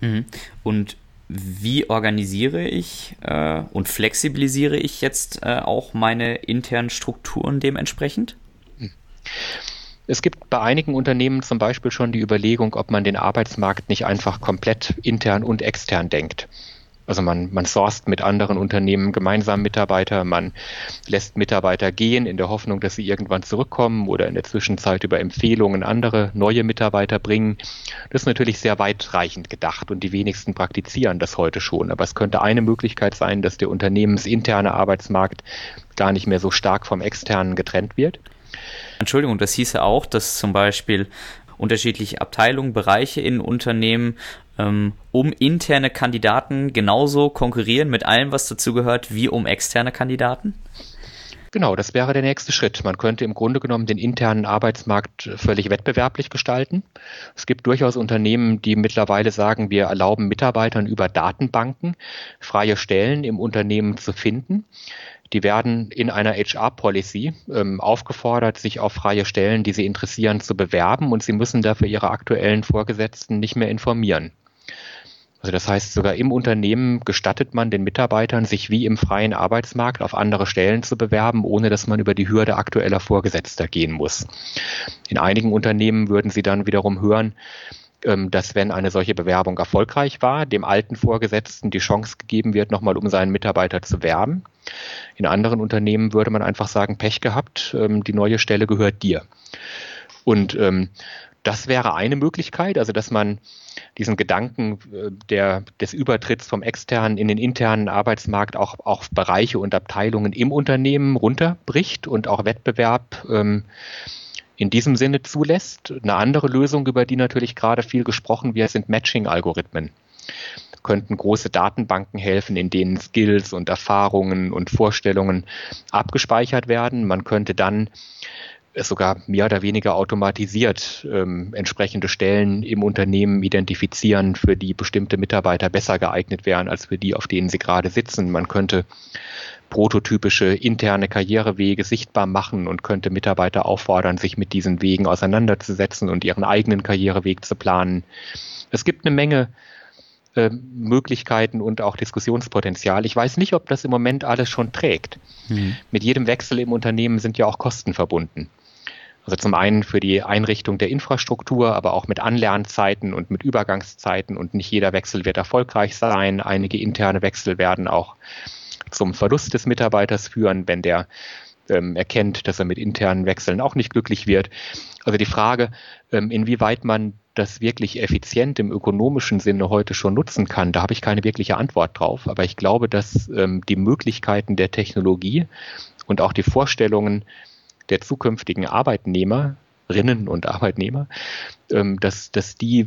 [SPEAKER 1] Mhm. Und wie organisiere ich äh, und flexibilisiere ich jetzt äh, auch meine internen Strukturen dementsprechend?
[SPEAKER 2] Es gibt bei einigen Unternehmen zum Beispiel schon die Überlegung, ob man den Arbeitsmarkt nicht einfach komplett intern und extern denkt. Also man, man sourced mit anderen Unternehmen gemeinsam Mitarbeiter, man lässt Mitarbeiter gehen in der Hoffnung, dass sie irgendwann zurückkommen oder in der Zwischenzeit über Empfehlungen andere neue Mitarbeiter bringen. Das ist natürlich sehr weitreichend gedacht und die wenigsten praktizieren das heute schon. Aber es könnte eine Möglichkeit sein, dass der unternehmensinterne Arbeitsmarkt gar nicht mehr so stark vom externen getrennt wird.
[SPEAKER 1] Entschuldigung, das hieße auch, dass zum Beispiel unterschiedliche Abteilungen, Bereiche in Unternehmen ähm, um interne Kandidaten genauso konkurrieren mit allem, was dazugehört, wie um externe Kandidaten?
[SPEAKER 2] Genau, das wäre der nächste Schritt. Man könnte im Grunde genommen den internen Arbeitsmarkt völlig wettbewerblich gestalten. Es gibt durchaus Unternehmen, die mittlerweile sagen, wir erlauben Mitarbeitern über Datenbanken freie Stellen im Unternehmen zu finden. Die werden in einer HR-Policy ähm, aufgefordert, sich auf freie Stellen, die sie interessieren, zu bewerben und sie müssen dafür ihre aktuellen Vorgesetzten nicht mehr informieren. Also das heißt, sogar im Unternehmen gestattet man den Mitarbeitern, sich wie im freien Arbeitsmarkt auf andere Stellen zu bewerben, ohne dass man über die Hürde aktueller Vorgesetzter gehen muss. In einigen Unternehmen würden sie dann wiederum hören, ähm, dass wenn eine solche Bewerbung erfolgreich war, dem alten Vorgesetzten die Chance gegeben wird, nochmal um seinen Mitarbeiter zu werben. In anderen Unternehmen würde man einfach sagen, Pech gehabt, ähm, die neue Stelle gehört dir. Und ähm, das wäre eine Möglichkeit, also dass man diesen Gedanken äh, der, des Übertritts vom externen in den internen Arbeitsmarkt auch auf Bereiche und Abteilungen im Unternehmen runterbricht und auch Wettbewerb ähm, in diesem Sinne zulässt. Eine andere Lösung, über die natürlich gerade viel gesprochen wird, sind Matching-Algorithmen. Könnten große Datenbanken helfen, in denen Skills und Erfahrungen und Vorstellungen abgespeichert werden. Man könnte dann sogar mehr oder weniger automatisiert ähm, entsprechende Stellen im Unternehmen identifizieren, für die bestimmte Mitarbeiter besser geeignet wären als für die, auf denen sie gerade sitzen. Man könnte prototypische interne Karrierewege sichtbar machen und könnte Mitarbeiter auffordern, sich mit diesen Wegen auseinanderzusetzen und ihren eigenen Karriereweg zu planen. Es gibt eine Menge äh, Möglichkeiten und auch Diskussionspotenzial. Ich weiß nicht, ob das im Moment alles schon trägt. Mhm. Mit jedem Wechsel im Unternehmen sind ja auch Kosten verbunden. Also zum einen für die Einrichtung der Infrastruktur, aber auch mit Anlernzeiten und mit Übergangszeiten und nicht jeder Wechsel wird erfolgreich sein. Einige interne Wechsel werden auch zum Verlust des Mitarbeiters führen, wenn der ähm, erkennt, dass er mit internen Wechseln auch nicht glücklich wird. Also die Frage, ähm, inwieweit man das wirklich effizient im ökonomischen Sinne heute schon nutzen kann, da habe ich keine wirkliche Antwort drauf. Aber ich glaube, dass ähm, die Möglichkeiten der Technologie und auch die Vorstellungen der zukünftigen Arbeitnehmerinnen und Arbeitnehmer, ähm, dass, dass die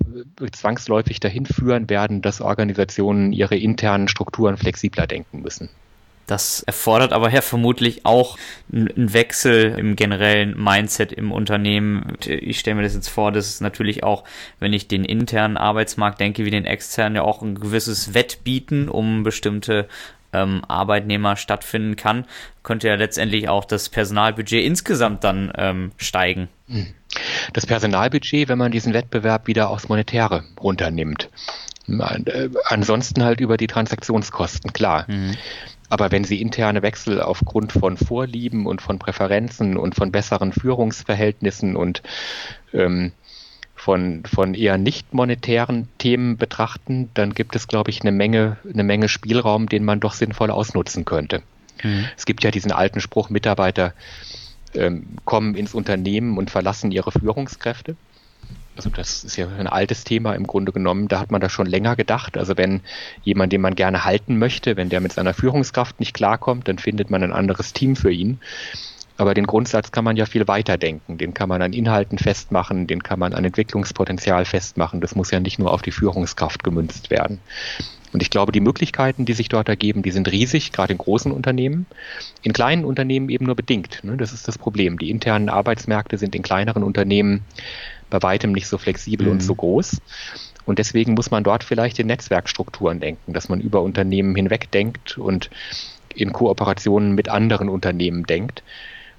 [SPEAKER 2] zwangsläufig dahin führen werden, dass Organisationen ihre internen Strukturen flexibler denken müssen.
[SPEAKER 1] Das erfordert aber ja vermutlich auch einen Wechsel im generellen Mindset im Unternehmen. Ich stelle mir das jetzt vor, dass es natürlich auch, wenn ich den internen Arbeitsmarkt denke, wie den externen, ja auch ein gewisses Wettbieten um bestimmte ähm, Arbeitnehmer stattfinden kann, könnte ja letztendlich auch das Personalbudget insgesamt dann ähm, steigen. Hm.
[SPEAKER 2] Das Personalbudget, wenn man diesen Wettbewerb wieder aufs Monetäre runternimmt. Äh, ansonsten halt über die Transaktionskosten, klar. Mhm. Aber wenn Sie interne Wechsel aufgrund von Vorlieben und von Präferenzen und von besseren Führungsverhältnissen und ähm, von, von eher nicht monetären Themen betrachten, dann gibt es, glaube ich, eine Menge, eine Menge Spielraum, den man doch sinnvoll ausnutzen könnte. Mhm. Es gibt ja diesen alten Spruch, Mitarbeiter ähm, kommen ins Unternehmen und verlassen ihre Führungskräfte. Also das ist ja ein altes Thema im Grunde genommen. Da hat man das schon länger gedacht. Also wenn jemand, den man gerne halten möchte, wenn der mit seiner Führungskraft nicht klarkommt, dann findet man ein anderes Team für ihn. Aber den Grundsatz kann man ja viel weiter denken. Den kann man an Inhalten festmachen, den kann man an Entwicklungspotenzial festmachen. Das muss ja nicht nur auf die Führungskraft gemünzt werden. Und ich glaube, die Möglichkeiten, die sich dort ergeben, die sind riesig, gerade in großen Unternehmen. In kleinen Unternehmen eben nur bedingt. Ne? Das ist das Problem. Die internen Arbeitsmärkte sind in kleineren Unternehmen bei weitem nicht so flexibel mhm. und so groß. Und deswegen muss man dort vielleicht in Netzwerkstrukturen denken, dass man über Unternehmen hinweg denkt und in Kooperationen mit anderen Unternehmen denkt.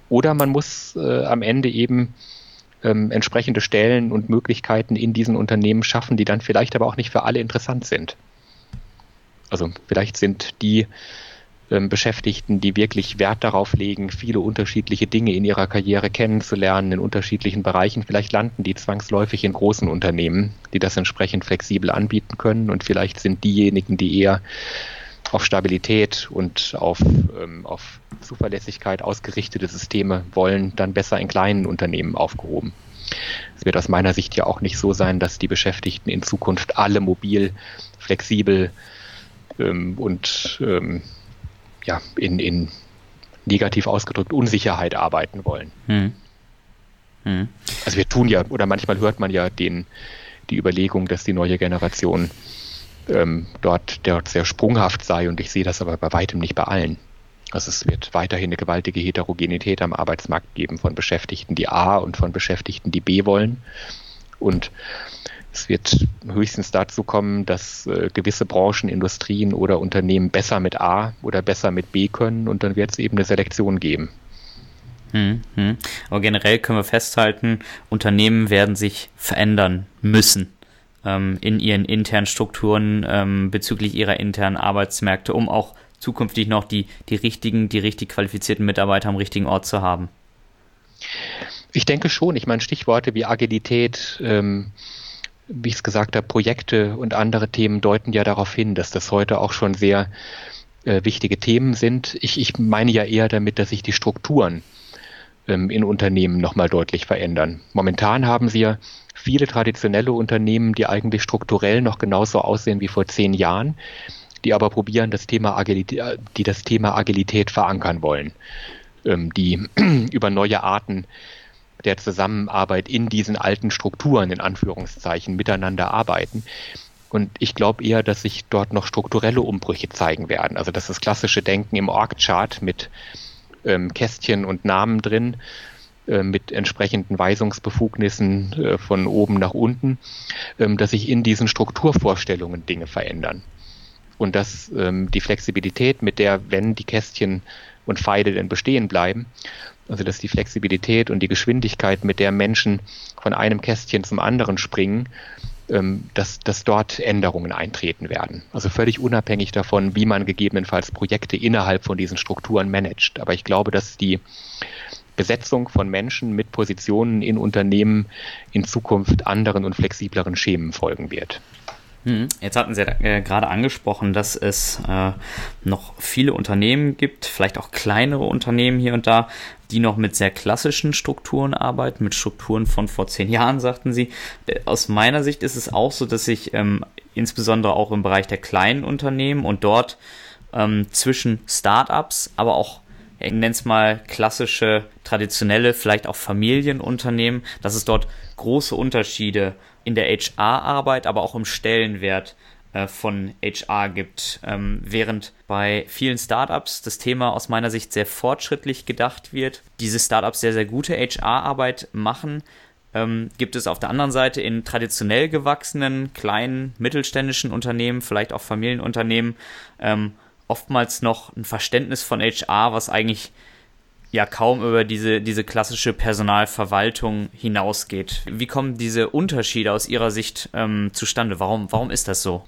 [SPEAKER 2] Oder man muss äh, am Ende eben ähm, entsprechende Stellen und Möglichkeiten in diesen Unternehmen schaffen, die dann vielleicht aber auch nicht für alle interessant sind. Also vielleicht sind die ähm, Beschäftigten, die wirklich Wert darauf legen, viele unterschiedliche Dinge in ihrer Karriere kennenzulernen, in unterschiedlichen Bereichen. Vielleicht landen die zwangsläufig in großen Unternehmen, die das entsprechend flexibel anbieten können. Und vielleicht sind diejenigen, die eher auf Stabilität und auf, ähm, auf Zuverlässigkeit ausgerichtete Systeme wollen, dann besser in kleinen Unternehmen aufgehoben. Es wird aus meiner Sicht ja auch nicht so sein, dass die Beschäftigten in Zukunft alle mobil, flexibel ähm, und ähm, ja, in, in negativ ausgedrückt Unsicherheit arbeiten wollen. Hm. Hm. Also wir tun ja, oder manchmal hört man ja den, die Überlegung, dass die neue Generation ähm, dort, dort sehr sprunghaft sei und ich sehe das aber bei weitem nicht bei allen. Also es wird weiterhin eine gewaltige Heterogenität am Arbeitsmarkt geben von Beschäftigten, die A und von Beschäftigten, die B wollen. Und es wird höchstens dazu kommen, dass äh, gewisse Branchen, Industrien oder Unternehmen besser mit A oder besser mit B können und dann wird es eben eine Selektion geben.
[SPEAKER 1] Hm, hm. Aber generell können wir festhalten, Unternehmen werden sich verändern müssen ähm, in ihren internen Strukturen ähm, bezüglich ihrer internen Arbeitsmärkte, um auch zukünftig noch die, die richtigen, die richtig qualifizierten Mitarbeiter am richtigen Ort zu haben?
[SPEAKER 2] Ich denke schon. Ich meine, Stichworte wie Agilität, ähm, wie ich es gesagt habe, Projekte und andere Themen deuten ja darauf hin, dass das heute auch schon sehr äh, wichtige Themen sind. Ich, ich meine ja eher damit, dass sich die Strukturen ähm, in Unternehmen nochmal deutlich verändern. Momentan haben sie ja viele traditionelle Unternehmen, die eigentlich strukturell noch genauso aussehen wie vor zehn Jahren die aber probieren, das Thema Agilität, die das Thema Agilität verankern wollen, ähm, die <clears throat> über neue Arten der Zusammenarbeit in diesen alten Strukturen, in Anführungszeichen, miteinander arbeiten. Und ich glaube eher, dass sich dort noch strukturelle Umbrüche zeigen werden. Also dass das klassische Denken im Org-Chart mit ähm, Kästchen und Namen drin, äh, mit entsprechenden Weisungsbefugnissen äh, von oben nach unten, ähm, dass sich in diesen Strukturvorstellungen Dinge verändern und dass ähm, die Flexibilität, mit der, wenn die Kästchen und Pfeile denn bestehen bleiben, also dass die Flexibilität und die Geschwindigkeit, mit der Menschen von einem Kästchen zum anderen springen, ähm, dass, dass dort Änderungen eintreten werden. Also völlig unabhängig davon, wie man gegebenenfalls Projekte innerhalb von diesen Strukturen managt. Aber ich glaube, dass die Besetzung von Menschen mit Positionen in Unternehmen in Zukunft anderen und flexibleren Schemen folgen wird.
[SPEAKER 1] Hm. Jetzt hatten Sie ja äh, gerade angesprochen, dass es äh, noch viele Unternehmen gibt, vielleicht auch kleinere Unternehmen hier und da, die noch mit sehr klassischen Strukturen arbeiten, mit Strukturen von vor zehn Jahren, sagten Sie. Äh, aus meiner Sicht ist es auch so, dass sich ähm, insbesondere auch im Bereich der kleinen Unternehmen und dort ähm, zwischen Startups, aber auch ich nenne es mal klassische, traditionelle, vielleicht auch Familienunternehmen, dass es dort große Unterschiede in der HR-Arbeit, aber auch im Stellenwert äh, von HR gibt. Ähm, während bei vielen Startups das Thema aus meiner Sicht sehr fortschrittlich gedacht wird, diese Startups sehr, sehr gute HR-Arbeit machen, ähm, gibt es auf der anderen Seite in traditionell gewachsenen, kleinen, mittelständischen Unternehmen, vielleicht auch Familienunternehmen, ähm, oftmals noch ein Verständnis von HR, was eigentlich ja kaum über diese, diese klassische Personalverwaltung hinausgeht. Wie kommen diese Unterschiede aus Ihrer Sicht ähm, zustande? Warum, warum ist das so?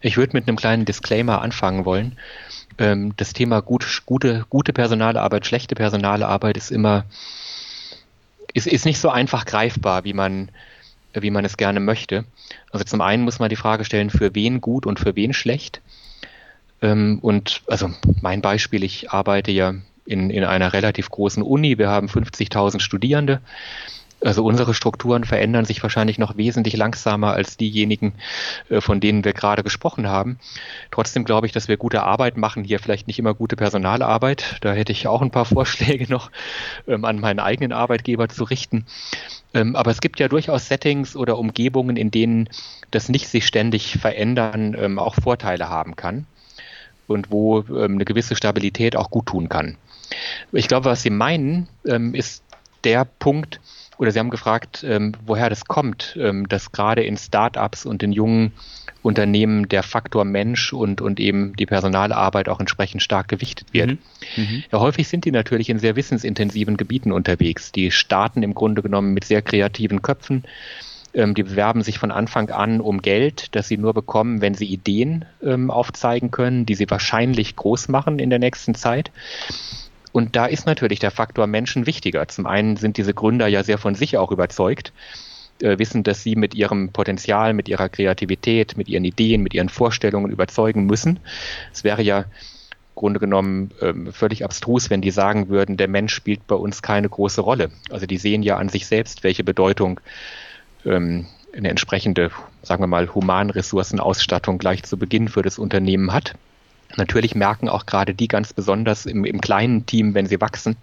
[SPEAKER 2] Ich würde mit einem kleinen Disclaimer anfangen wollen. Ähm, das Thema gut, gute, gute Personalarbeit, schlechte Personalarbeit ist immer, ist, ist nicht so einfach greifbar, wie man, wie man es gerne möchte. Also zum einen muss man die Frage stellen, für wen gut und für wen schlecht. Ähm, und also mein Beispiel, ich arbeite ja in, in einer relativ großen Uni. Wir haben 50.000 Studierende. Also unsere Strukturen verändern sich wahrscheinlich noch wesentlich langsamer als diejenigen, äh, von denen wir gerade gesprochen haben. Trotzdem glaube ich, dass wir gute Arbeit machen, hier vielleicht nicht immer gute Personalarbeit. Da hätte ich auch ein paar <laughs> Vorschläge noch ähm, an meinen eigenen Arbeitgeber zu richten. Ähm, aber es gibt ja durchaus Settings oder Umgebungen, in denen das nicht sich ständig verändern ähm, auch Vorteile haben kann und wo eine gewisse Stabilität auch gut tun kann. Ich glaube, was Sie meinen, ähm, ist der Punkt, oder Sie haben gefragt, ähm, woher das kommt, ähm, dass gerade in Startups und in jungen Unternehmen der Faktor Mensch und, und eben die Personalarbeit auch entsprechend stark gewichtet wird. Mhm. Mhm. Ja, häufig sind die natürlich in sehr wissensintensiven Gebieten unterwegs. Die starten im Grunde genommen mit sehr kreativen Köpfen, Ähm, die bewerben sich von Anfang an um Geld, das sie nur bekommen, wenn sie Ideen ähm, aufzeigen können, die sie wahrscheinlich groß machen in der nächsten Zeit. Und da ist natürlich der Faktor Menschen wichtiger. Zum einen sind diese Gründer ja sehr von sich auch überzeugt, äh, wissen, dass sie mit ihrem Potenzial, mit ihrer Kreativität, mit ihren Ideen, mit ihren Vorstellungen überzeugen müssen. Es wäre ja Grunde genommen ähm, völlig abstrus, wenn die sagen würden, der Mensch spielt bei uns keine große Rolle. Also die sehen ja an sich selbst, welche Bedeutung ähm, eine entsprechende, sagen wir mal, Humanressourcenausstattung gleich zu Beginn für das Unternehmen hat. Natürlich merken auch gerade die ganz besonders im, im kleinen Team, wenn sie wachsen,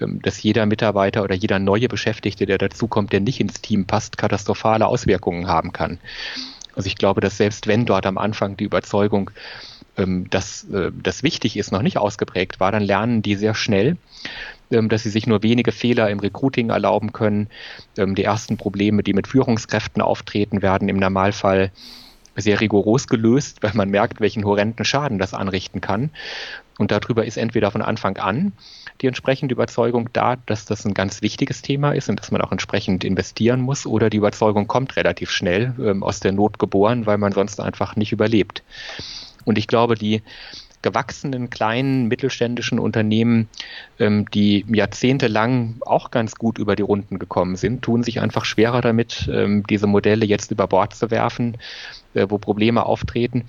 [SPEAKER 2] ähm, dass jeder Mitarbeiter oder jeder neue Beschäftigte, der dazukommt, der nicht ins Team passt, katastrophale Auswirkungen haben kann. Also ich glaube, dass selbst wenn dort am Anfang die Überzeugung, ähm, dass äh, das wichtig ist, noch nicht ausgeprägt war, dann lernen die sehr schnell, dass sie sich nur wenige Fehler im Recruiting erlauben können. Die ersten Probleme, die mit Führungskräften auftreten, werden im Normalfall sehr rigoros gelöst, weil man merkt, welchen horrenden Schaden das anrichten kann. Und darüber ist entweder von Anfang an die entsprechende Überzeugung da, dass das ein ganz wichtiges Thema ist und dass man auch entsprechend investieren muss, oder die Überzeugung kommt relativ schnell ähm, aus der Not geboren, weil man sonst einfach nicht überlebt. Und ich glaube, die gewachsenen kleinen mittelständischen Unternehmen, ähm, die jahrzehntelang auch ganz gut über die Runden gekommen sind, tun sich einfach schwerer damit, ähm, diese Modelle jetzt über Bord zu werfen, äh, wo Probleme auftreten.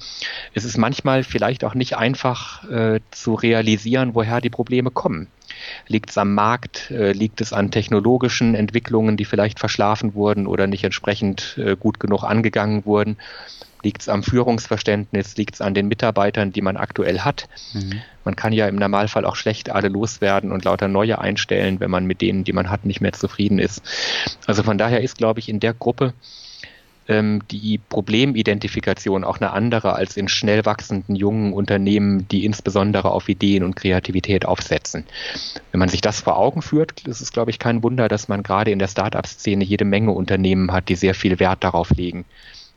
[SPEAKER 2] Es ist manchmal vielleicht auch nicht einfach äh, zu realisieren, woher die Probleme kommen. Liegt es am Markt? Äh, liegt es an technologischen Entwicklungen, die vielleicht verschlafen wurden oder nicht entsprechend äh, gut genug angegangen wurden? Liegt es am Führungsverständnis? Liegt es an den Mitarbeitern, die man aktuell hat? Mhm. Man kann ja im Normalfall auch schlecht alle loswerden und lauter neue einstellen, wenn man mit denen, die man hat, nicht mehr zufrieden ist. Also von daher ist, glaube ich, in der Gruppe ähm, die Problemidentifikation auch eine andere als in schnell wachsenden jungen Unternehmen, die insbesondere auf Ideen und Kreativität aufsetzen. Wenn man sich das vor Augen führt, ist es, glaube ich, kein Wunder, dass man gerade in der Start-up-Szene jede Menge Unternehmen hat, die sehr viel Wert darauf legen,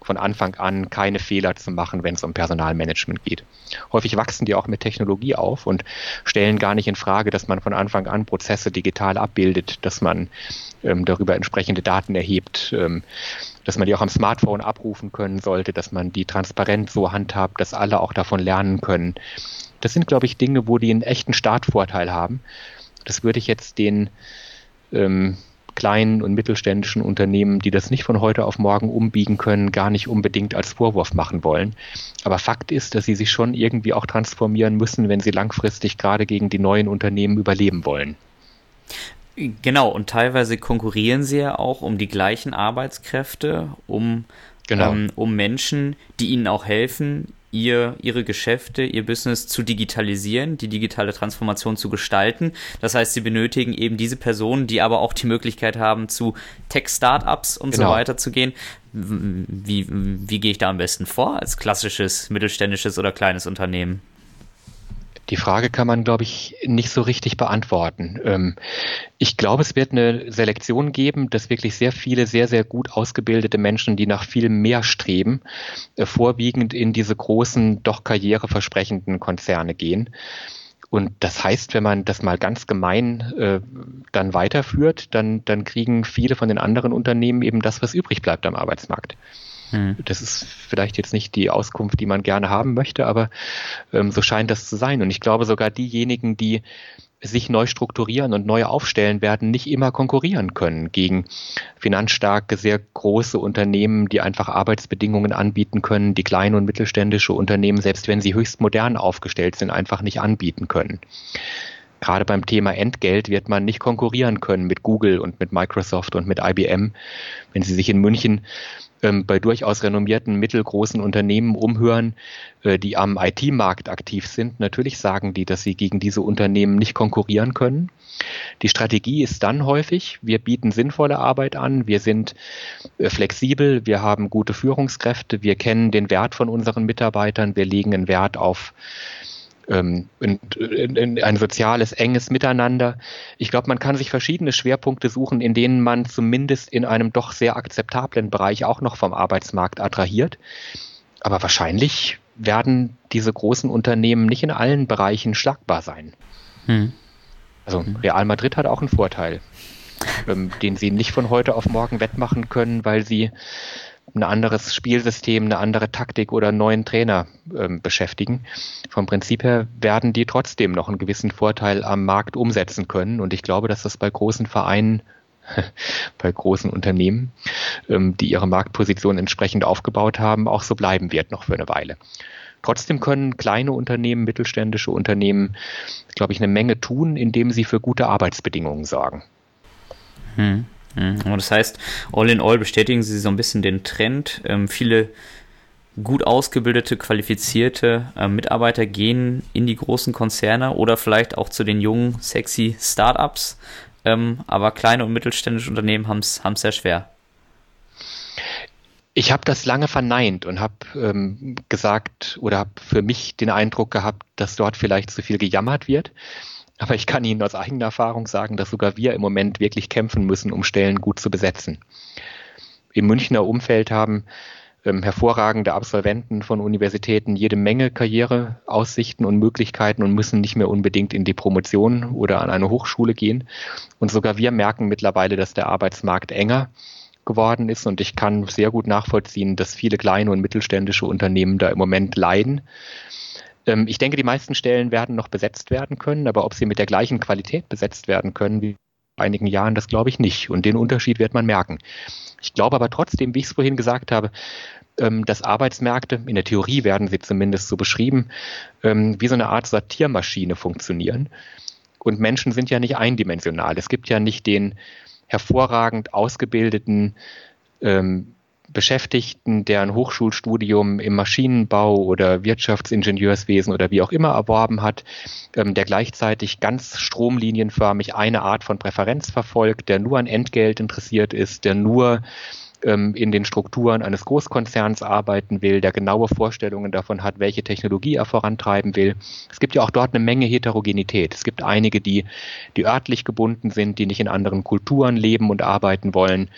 [SPEAKER 2] von Anfang an keine Fehler zu machen, wenn es um Personalmanagement geht. Häufig wachsen die auch mit Technologie auf und stellen gar nicht in Frage, dass man von Anfang an Prozesse digital abbildet, dass man ähm, darüber entsprechende Daten erhebt, ähm, dass man die auch am Smartphone abrufen können sollte, dass man die transparent so handhabt, dass alle auch davon lernen können. Das sind, glaube ich, Dinge, wo die einen echten Startvorteil haben. Das würde ich jetzt den ähm, kleinen und mittelständischen Unternehmen, die das nicht von heute auf morgen umbiegen können, gar nicht unbedingt als Vorwurf machen wollen. Aber Fakt ist, dass sie sich schon irgendwie auch transformieren müssen, wenn sie langfristig gerade gegen die neuen Unternehmen überleben wollen.
[SPEAKER 1] Genau, und teilweise konkurrieren sie ja auch um die gleichen Arbeitskräfte, um, genau. ähm, um Menschen, die ihnen auch helfen, ihr, ihre Geschäfte, ihr Business zu digitalisieren, die digitale Transformation zu gestalten. Das heißt, sie benötigen eben diese Personen, die aber auch die Möglichkeit haben, zu Tech-Startups und genau. so weiter zu gehen. Wie, wie gehe ich da am besten vor als klassisches mittelständisches oder kleines Unternehmen?
[SPEAKER 2] Die Frage kann man, glaube ich, nicht so richtig beantworten. Ähm, ich glaube, es wird eine Selektion geben, dass wirklich sehr viele, sehr, sehr gut ausgebildete Menschen, die nach viel mehr streben, äh, vorwiegend in diese großen, doch karriereversprechenden Konzerne gehen. Und das heißt, wenn man das mal ganz gemein äh, dann weiterführt, dann, dann kriegen viele von den anderen Unternehmen eben das, was übrig bleibt am Arbeitsmarkt. Hm. Das ist vielleicht jetzt nicht die Auskunft, die man gerne haben möchte, aber ähm, so scheint das zu sein. Und ich glaube sogar diejenigen, die sich neu strukturieren und neu aufstellen werden, nicht immer konkurrieren können gegen finanzstarke, sehr große Unternehmen, die einfach Arbeitsbedingungen anbieten können, die kleine und mittelständische Unternehmen, selbst wenn sie höchst modern aufgestellt sind, einfach nicht anbieten können. Gerade beim Thema Entgelt wird man nicht konkurrieren können mit Google und mit Microsoft und mit IBM. Wenn Sie sich in München ähm, bei durchaus renommierten mittelgroßen Unternehmen umhören, äh, die am IT-Markt aktiv sind. Natürlich sagen die, dass sie gegen diese Unternehmen nicht konkurrieren können. Die Strategie ist dann häufig, wir bieten sinnvolle Arbeit an, wir sind äh, flexibel, wir haben gute Führungskräfte, wir kennen den Wert von unseren Mitarbeitern, wir legen einen Wert auf ähm, in, in, in ein soziales, enges Miteinander. Ich glaube, man kann sich verschiedene Schwerpunkte suchen, in denen man zumindest in einem doch sehr akzeptablen Bereich auch noch vom Arbeitsmarkt attrahiert. Aber wahrscheinlich werden diese großen Unternehmen nicht in allen Bereichen schlagbar sein. Hm. Also Real Madrid hat auch einen Vorteil. ähm, den sie nicht von heute auf morgen wettmachen können, weil sie ein anderes Spielsystem, eine andere Taktik oder einen neuen Trainer ähm, beschäftigen. Vom Prinzip her werden die trotzdem noch einen gewissen Vorteil am Markt umsetzen können. Und ich glaube, dass das bei großen Vereinen, <laughs> bei großen Unternehmen, ähm, die ihre Marktposition entsprechend aufgebaut haben, auch so bleiben wird noch für eine Weile. Trotzdem können kleine Unternehmen, mittelständische Unternehmen, glaube ich, eine Menge tun, indem sie für gute Arbeitsbedingungen sorgen.
[SPEAKER 1] Hm. Und das heißt, all in all bestätigen Sie so ein bisschen den Trend. Ähm, viele gut ausgebildete, qualifizierte äh, Mitarbeiter gehen in die großen Konzerne oder vielleicht auch zu den jungen, sexy Startups. Ähm, aber kleine und mittelständische Unternehmen haben es sehr schwer.
[SPEAKER 2] Ich habe das lange verneint und habe ähm, gesagt oder habe für mich den Eindruck gehabt, dass dort vielleicht zu viel gejammert wird. Aber ich kann Ihnen aus eigener Erfahrung sagen, dass sogar wir im Moment wirklich kämpfen müssen, um Stellen gut zu besetzen. Im Münchner Umfeld haben ähm, hervorragende Absolventen von Universitäten jede Menge Karriereaussichten und Möglichkeiten und müssen nicht mehr unbedingt in die Promotion oder an eine Hochschule gehen. Und sogar wir merken mittlerweile, dass der Arbeitsmarkt enger geworden ist und ich kann sehr gut nachvollziehen, dass viele kleine und mittelständische Unternehmen da im Moment leiden. Ähm, ich denke, die meisten Stellen werden noch besetzt werden können, aber ob sie mit der gleichen Qualität besetzt werden können wie vor einigen Jahren, das glaube ich nicht. Und den Unterschied wird man merken. Ich glaube aber trotzdem, wie ich es vorhin gesagt habe, ähm, dass Arbeitsmärkte, in der Theorie werden sie zumindest so beschrieben, ähm, wie so eine Art Sortiermaschine funktionieren. Und Menschen sind ja nicht eindimensional. Es gibt ja nicht den hervorragend ausgebildeten ähm, Beschäftigten, der ein Hochschulstudium im Maschinenbau oder Wirtschaftsingenieurswesen oder wie auch immer erworben hat, ähm, der gleichzeitig ganz stromlinienförmig eine Art von Präferenz verfolgt, der nur an Entgelt interessiert ist, der nur ähm, in den Strukturen eines Großkonzerns arbeiten will, der genaue Vorstellungen davon hat, welche Technologie er vorantreiben will. Es gibt ja auch dort eine Menge Heterogenität. Es gibt einige, die, die örtlich gebunden sind, die nicht in anderen Kulturen leben und arbeiten wollen.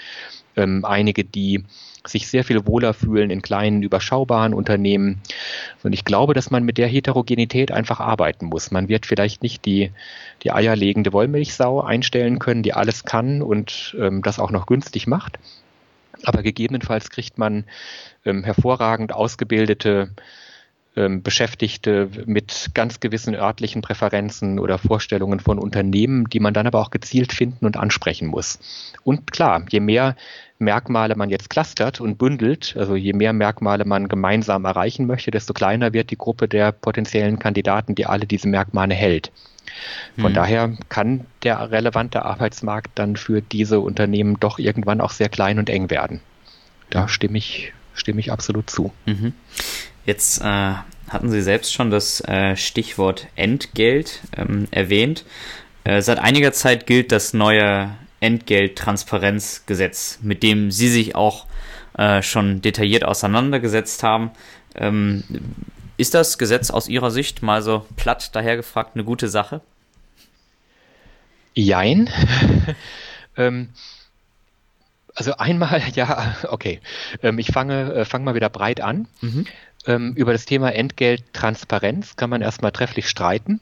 [SPEAKER 2] Ähm, einige, die sich sehr viel wohler fühlen in kleinen, überschaubaren Unternehmen. Und ich glaube, dass man mit der Heterogenität einfach arbeiten muss. Man wird vielleicht nicht die, die eierlegende Wollmilchsau einstellen können, die alles kann und ähm, das auch noch günstig macht. Aber gegebenenfalls kriegt man ähm, hervorragend ausgebildete ähm, Beschäftigte mit ganz gewissen örtlichen Präferenzen oder Vorstellungen von Unternehmen, die man dann aber auch gezielt finden und ansprechen muss. Und klar, je mehr Merkmale man jetzt clustert und bündelt, also je mehr Merkmale man gemeinsam erreichen möchte, desto kleiner wird die Gruppe der potenziellen Kandidaten, die alle diese Merkmale hält. Von hm. daher kann der relevante Arbeitsmarkt dann für diese Unternehmen doch irgendwann auch sehr klein und eng werden. Da stimme ich, stimme ich absolut zu. Mhm.
[SPEAKER 1] Jetzt äh, hatten Sie selbst schon das äh, Stichwort Entgelt ähm, erwähnt. Äh, seit einiger Zeit gilt das neue Entgelttransparenzgesetz, mit dem Sie sich auch äh, schon detailliert auseinandergesetzt haben. Ähm, ist das Gesetz aus Ihrer Sicht mal so platt dahergefragt eine gute Sache?
[SPEAKER 2] Jein. <laughs> ähm, also einmal, <laughs> ja, okay. Ähm, ich fange, äh, fange mal wieder breit an. Mhm. Ähm, über das Thema Entgelttransparenz kann man erstmal trefflich streiten.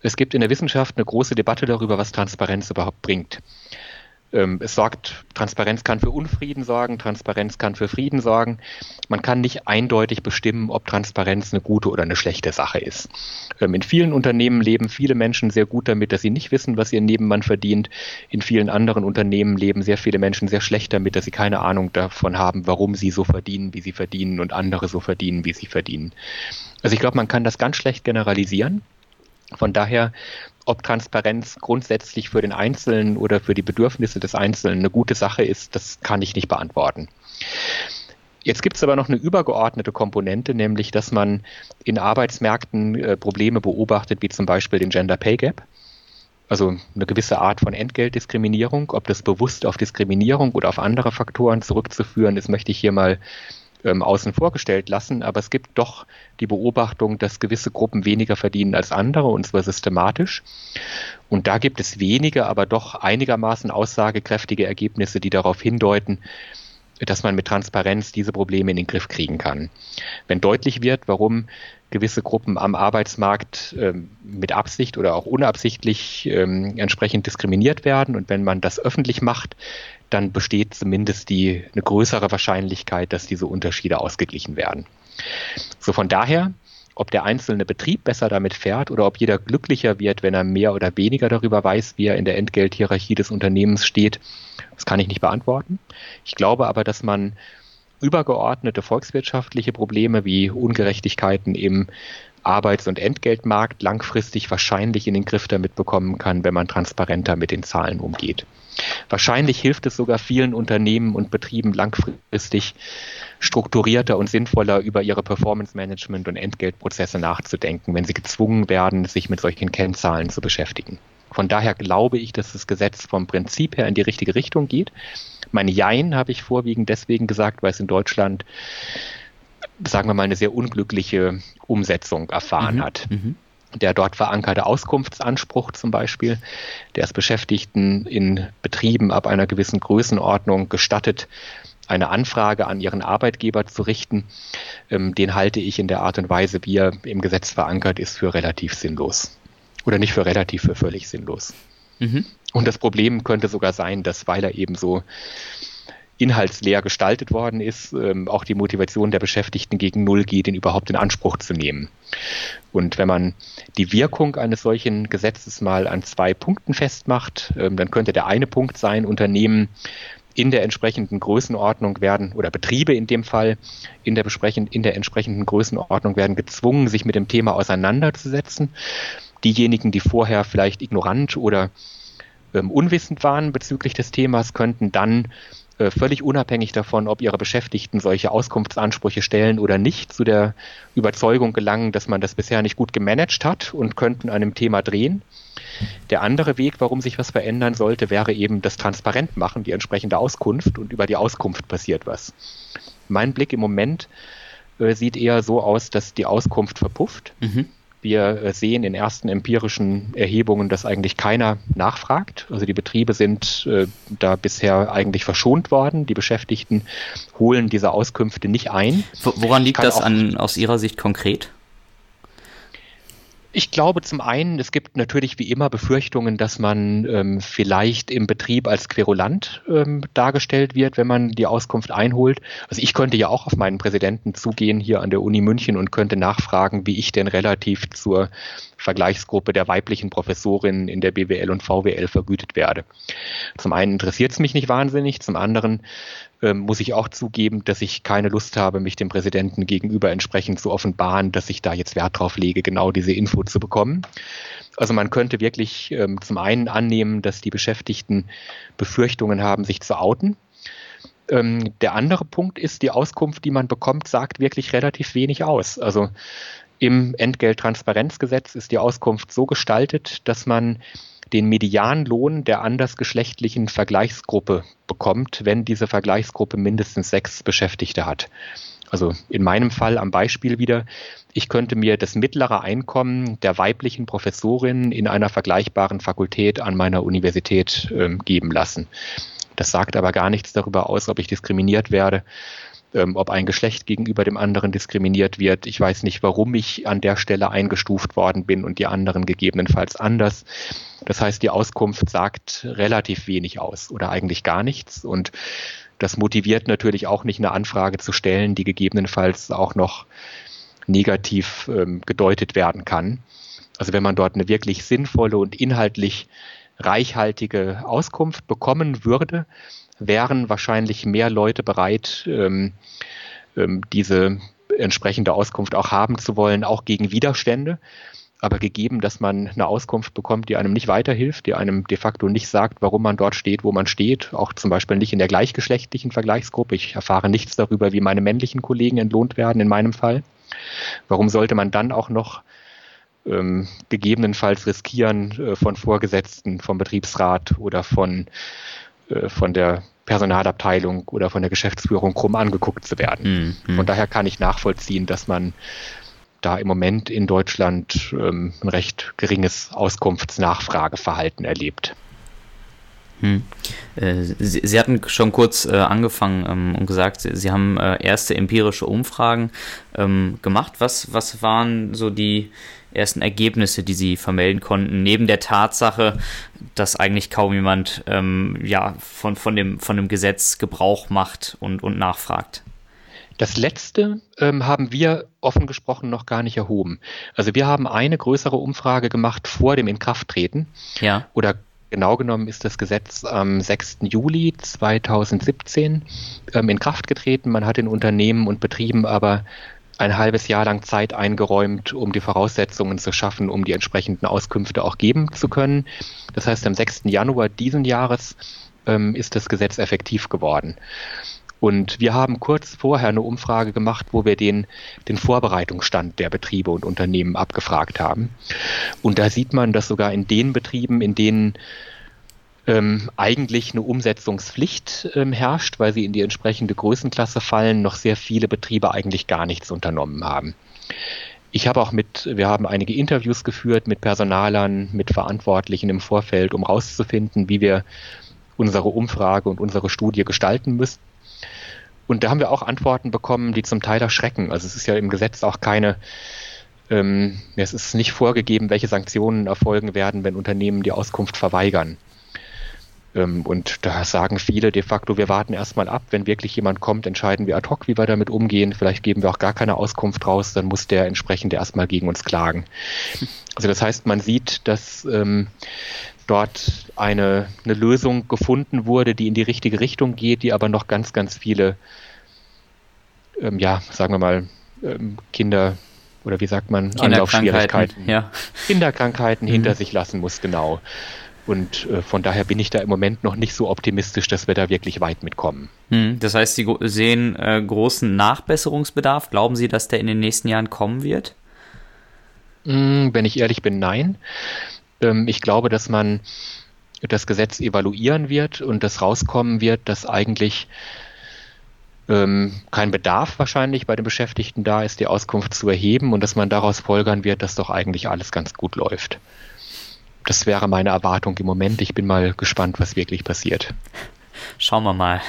[SPEAKER 2] Es gibt in der Wissenschaft eine große Debatte darüber, was Transparenz überhaupt bringt. Ähm, es sorgt, Transparenz kann für Unfrieden sorgen, Transparenz kann für Frieden sorgen. Man kann nicht eindeutig bestimmen, ob Transparenz eine gute oder eine schlechte Sache ist. Ähm, in vielen Unternehmen leben viele Menschen sehr gut damit, dass sie nicht wissen, was ihr Nebenmann verdient. In vielen anderen Unternehmen leben sehr viele Menschen sehr schlecht damit, dass sie keine Ahnung davon haben, warum sie so verdienen, wie sie verdienen und andere so verdienen, wie sie verdienen. Also ich glaube, man kann das ganz schlecht generalisieren. Von daher ob Transparenz grundsätzlich für den Einzelnen oder für die Bedürfnisse des Einzelnen eine gute Sache ist, das kann ich nicht beantworten. Jetzt gibt es aber noch eine übergeordnete Komponente, nämlich dass man in Arbeitsmärkten äh, Probleme beobachtet, wie zum Beispiel den Gender Pay Gap. Also eine gewisse Art von Entgeltdiskriminierung. Ob das bewusst auf Diskriminierung oder auf andere Faktoren zurückzuführen ist, möchte ich hier mal ähm, außen vor gestellt lassen, aber es gibt doch die Beobachtung, dass gewisse Gruppen weniger verdienen als andere, und zwar systematisch. Und da gibt es wenige, aber doch einigermaßen aussagekräftige Ergebnisse, die darauf hindeuten, dass man mit Transparenz diese Probleme in den Griff kriegen kann. Wenn deutlich wird, warum gewisse Gruppen am Arbeitsmarkt ähm, mit Absicht oder auch unabsichtlich ähm, entsprechend diskriminiert werden und wenn man das öffentlich macht, dann besteht zumindest die eine größere Wahrscheinlichkeit, dass diese Unterschiede ausgeglichen werden. So von daher, ob der einzelne Betrieb besser damit fährt oder ob jeder glücklicher wird, wenn er mehr oder weniger darüber weiß, wie er in der Entgelthierarchie des Unternehmens steht, das kann ich nicht beantworten. Ich glaube aber, dass man übergeordnete volkswirtschaftliche Probleme wie Ungerechtigkeiten im Arbeits- und Entgeltmarkt langfristig wahrscheinlich in den Griff damit bekommen kann, wenn man transparenter mit den Zahlen umgeht. Wahrscheinlich hilft es sogar vielen Unternehmen und Betrieben langfristig strukturierter und sinnvoller über ihre Performance-Management und Entgeltprozesse nachzudenken, wenn sie gezwungen werden, sich mit solchen Kennzahlen zu beschäftigen. Von daher glaube ich, dass das Gesetz vom Prinzip her in die richtige Richtung geht. Mein Jein habe ich vorwiegend deswegen gesagt, weil es in Deutschland, sagen wir mal, eine sehr unglückliche Umsetzung erfahren mhm. hat. Mhm. Der dort verankerte Auskunftsanspruch zum Beispiel, der es Beschäftigten in Betrieben ab einer gewissen Größenordnung gestattet, eine Anfrage an ihren Arbeitgeber zu richten, ähm, den halte ich in der Art und Weise, wie er im Gesetz verankert ist, für relativ sinnlos. Oder nicht für relativ, für völlig sinnlos. Mhm. Und das Problem könnte sogar sein, dass weil er eben so inhaltsleer gestaltet worden ist, ähm, auch die Motivation der Beschäftigten gegen Null geht, ihn überhaupt in Anspruch zu nehmen. Und wenn man die Wirkung eines solchen Gesetzes mal an zwei Punkten festmacht, ähm, dann könnte der eine Punkt sein, Unternehmen in der entsprechenden Größenordnung werden, oder Betriebe in dem Fall, in der, in der entsprechenden Größenordnung werden gezwungen, sich mit dem Thema auseinanderzusetzen. Diejenigen, die vorher vielleicht ignorant oder ähm, unwissend waren bezüglich des Themas, könnten dann äh, völlig unabhängig davon, ob ihre Beschäftigten solche Auskunftsansprüche stellen oder nicht, zu der Überzeugung gelangen, dass man das bisher nicht gut gemanagt hat und könnten einem Thema drehen. Der andere Weg, warum sich was verändern sollte, wäre eben das transparent machen, die entsprechende Auskunft und über die Auskunft passiert was. Mein Blick im Moment äh, sieht eher so aus, dass die Auskunft verpufft. Mhm. Wir sehen in ersten empirischen Erhebungen, dass eigentlich keiner nachfragt. Also die Betriebe sind äh, da bisher eigentlich verschont worden. Die Beschäftigten holen diese Auskünfte nicht ein.
[SPEAKER 1] Woran liegt das an, aus Ihrer Sicht konkret?
[SPEAKER 2] Ich glaube zum einen, es gibt natürlich wie immer Befürchtungen, dass man ähm, vielleicht im Betrieb als querulant ähm, dargestellt wird, wenn man die Auskunft einholt. Also ich könnte ja auch auf meinen Präsidenten zugehen hier an der Uni München und könnte nachfragen, wie ich denn relativ zur Vergleichsgruppe der weiblichen Professorinnen in der BWL und VWL vergütet werde. Zum einen interessiert es mich nicht wahnsinnig, zum anderen ähm, muss ich auch zugeben, dass ich keine Lust habe, mich dem Präsidenten gegenüber entsprechend zu offenbaren, dass ich da jetzt Wert drauf lege, genau diese Info zu bekommen. Also man könnte wirklich ähm, zum einen annehmen, dass die Beschäftigten Befürchtungen haben, sich zu outen. Ähm, der andere Punkt ist, die Auskunft, die man bekommt, sagt wirklich relativ wenig aus. Also im Entgelttransparenzgesetz ist die Auskunft so gestaltet, dass man den Medianlohn der andersgeschlechtlichen Vergleichsgruppe bekommt, wenn diese Vergleichsgruppe mindestens sechs Beschäftigte hat. Also in meinem Fall am Beispiel wieder, ich könnte mir das mittlere Einkommen der weiblichen Professorin in einer vergleichbaren Fakultät an meiner Universität äh, geben lassen. Das sagt aber gar nichts darüber aus, ob ich diskriminiert werde ähm, ob ein Geschlecht gegenüber dem anderen diskriminiert wird. Ich weiß nicht, warum ich an der Stelle eingestuft worden bin und die anderen gegebenenfalls anders. Das heißt, die Auskunft sagt relativ wenig aus oder eigentlich gar nichts. Und das motiviert natürlich auch nicht eine Anfrage zu stellen, die gegebenenfalls auch noch negativ ähm, gedeutet werden kann. Also wenn man dort eine wirklich sinnvolle und inhaltlich reichhaltige Auskunft bekommen würde, wären wahrscheinlich mehr Leute bereit, ähm, ähm, diese entsprechende Auskunft auch haben zu wollen, auch gegen Widerstände. Aber gegeben, dass man eine Auskunft bekommt, die einem nicht weiterhilft, die einem de facto nicht sagt, warum man dort steht, wo man steht, auch zum Beispiel nicht in der gleichgeschlechtlichen Vergleichsgruppe. Ich erfahre nichts darüber, wie meine männlichen Kollegen entlohnt werden, in meinem Fall. Warum sollte man dann auch noch ähm, gegebenenfalls riskieren, äh, von Vorgesetzten, vom Betriebsrat oder von von der Personalabteilung oder von der Geschäftsführung krumm angeguckt zu werden. Mhm. Von daher kann ich nachvollziehen, dass man da im Moment in Deutschland ähm, ein recht geringes Auskunftsnachfrageverhalten erlebt.
[SPEAKER 1] Hm. Äh, Sie, Sie, hatten schon kurz äh, angefangen ähm, und gesagt, Sie, Sie haben äh, erste empirische Umfragen ähm, gemacht. Was, was waren so die ersten Ergebnisse, die Sie vermelden konnten, neben der Tatsache, dass eigentlich kaum jemand ähm, ja, von, von, dem, von dem Gesetz Gebrauch macht und, und nachfragt?
[SPEAKER 2] Das letzte ähm, haben wir offen gesprochen noch gar nicht erhoben. Also wir haben eine größere Umfrage gemacht vor dem Inkrafttreten.
[SPEAKER 1] Ja.
[SPEAKER 2] Oder genau genommen ist das Gesetz am 6. Juli 2017 ähm, in Kraft getreten. Man hat den Unternehmen und Betrieben aber ein halbes Jahr lang Zeit eingeräumt, um die Voraussetzungen zu schaffen, um die entsprechenden Auskünfte auch geben zu können. Das heißt, am 6. Januar diesen Jahres ähm, ist das Gesetz effektiv geworden. Und wir haben kurz vorher eine Umfrage gemacht, wo wir den, den Vorbereitungsstand der Betriebe und Unternehmen abgefragt haben. Und da sieht man, dass sogar in den Betrieben, in denen ähm, eigentlich eine Umsetzungspflicht ähm, herrscht, weil sie in die entsprechende Größenklasse fallen, noch sehr viele Betriebe eigentlich gar nichts unternommen haben. Ich habe auch mit, wir haben einige Interviews geführt mit Personalern, mit Verantwortlichen im Vorfeld, um herauszufinden, wie wir unsere Umfrage und unsere Studie gestalten müssen. Und da haben wir auch Antworten bekommen, die zum Teil erschrecken. Also es ist ja im Gesetz auch keine, ähm, es ist nicht vorgegeben, welche Sanktionen erfolgen werden, wenn Unternehmen die Auskunft verweigern. Ähm, und da sagen viele de facto, wir warten erstmal ab. Wenn wirklich jemand kommt, entscheiden wir ad hoc, wie wir damit umgehen. Vielleicht geben wir auch gar keine Auskunft raus, dann muss der entsprechende erstmal gegen uns klagen. <laughs> Also das heißt, man sieht, dass ähm, dort eine, eine Lösung gefunden wurde, die in die richtige Richtung geht, die aber noch ganz, ganz viele, ähm, ja, sagen wir mal, ähm, Kinder oder wie sagt man,
[SPEAKER 1] Anlaufschwierigkeiten,
[SPEAKER 2] ja. Kinderkrankheiten mhm. hinter sich lassen muss, genau. Und äh, von daher bin ich da im Moment noch nicht so optimistisch, dass wir da wirklich weit mitkommen.
[SPEAKER 1] Hm, das heißt, Sie sehen äh, großen Nachbesserungsbedarf. Glauben Sie, dass der in den nächsten Jahren kommen wird?
[SPEAKER 2] Hm, wenn ich ehrlich bin, nein. Ähm, ich glaube, dass man das Gesetz evaluieren wird und das rauskommen wird, dass eigentlich ähm, kein Bedarf wahrscheinlich bei den Beschäftigten da ist, die Auskunft zu erheben und dass man daraus folgern wird, dass doch eigentlich alles ganz gut läuft das wäre meine Erwartung im Moment. Ich bin mal gespannt, was wirklich passiert.
[SPEAKER 1] Schauen wir mal.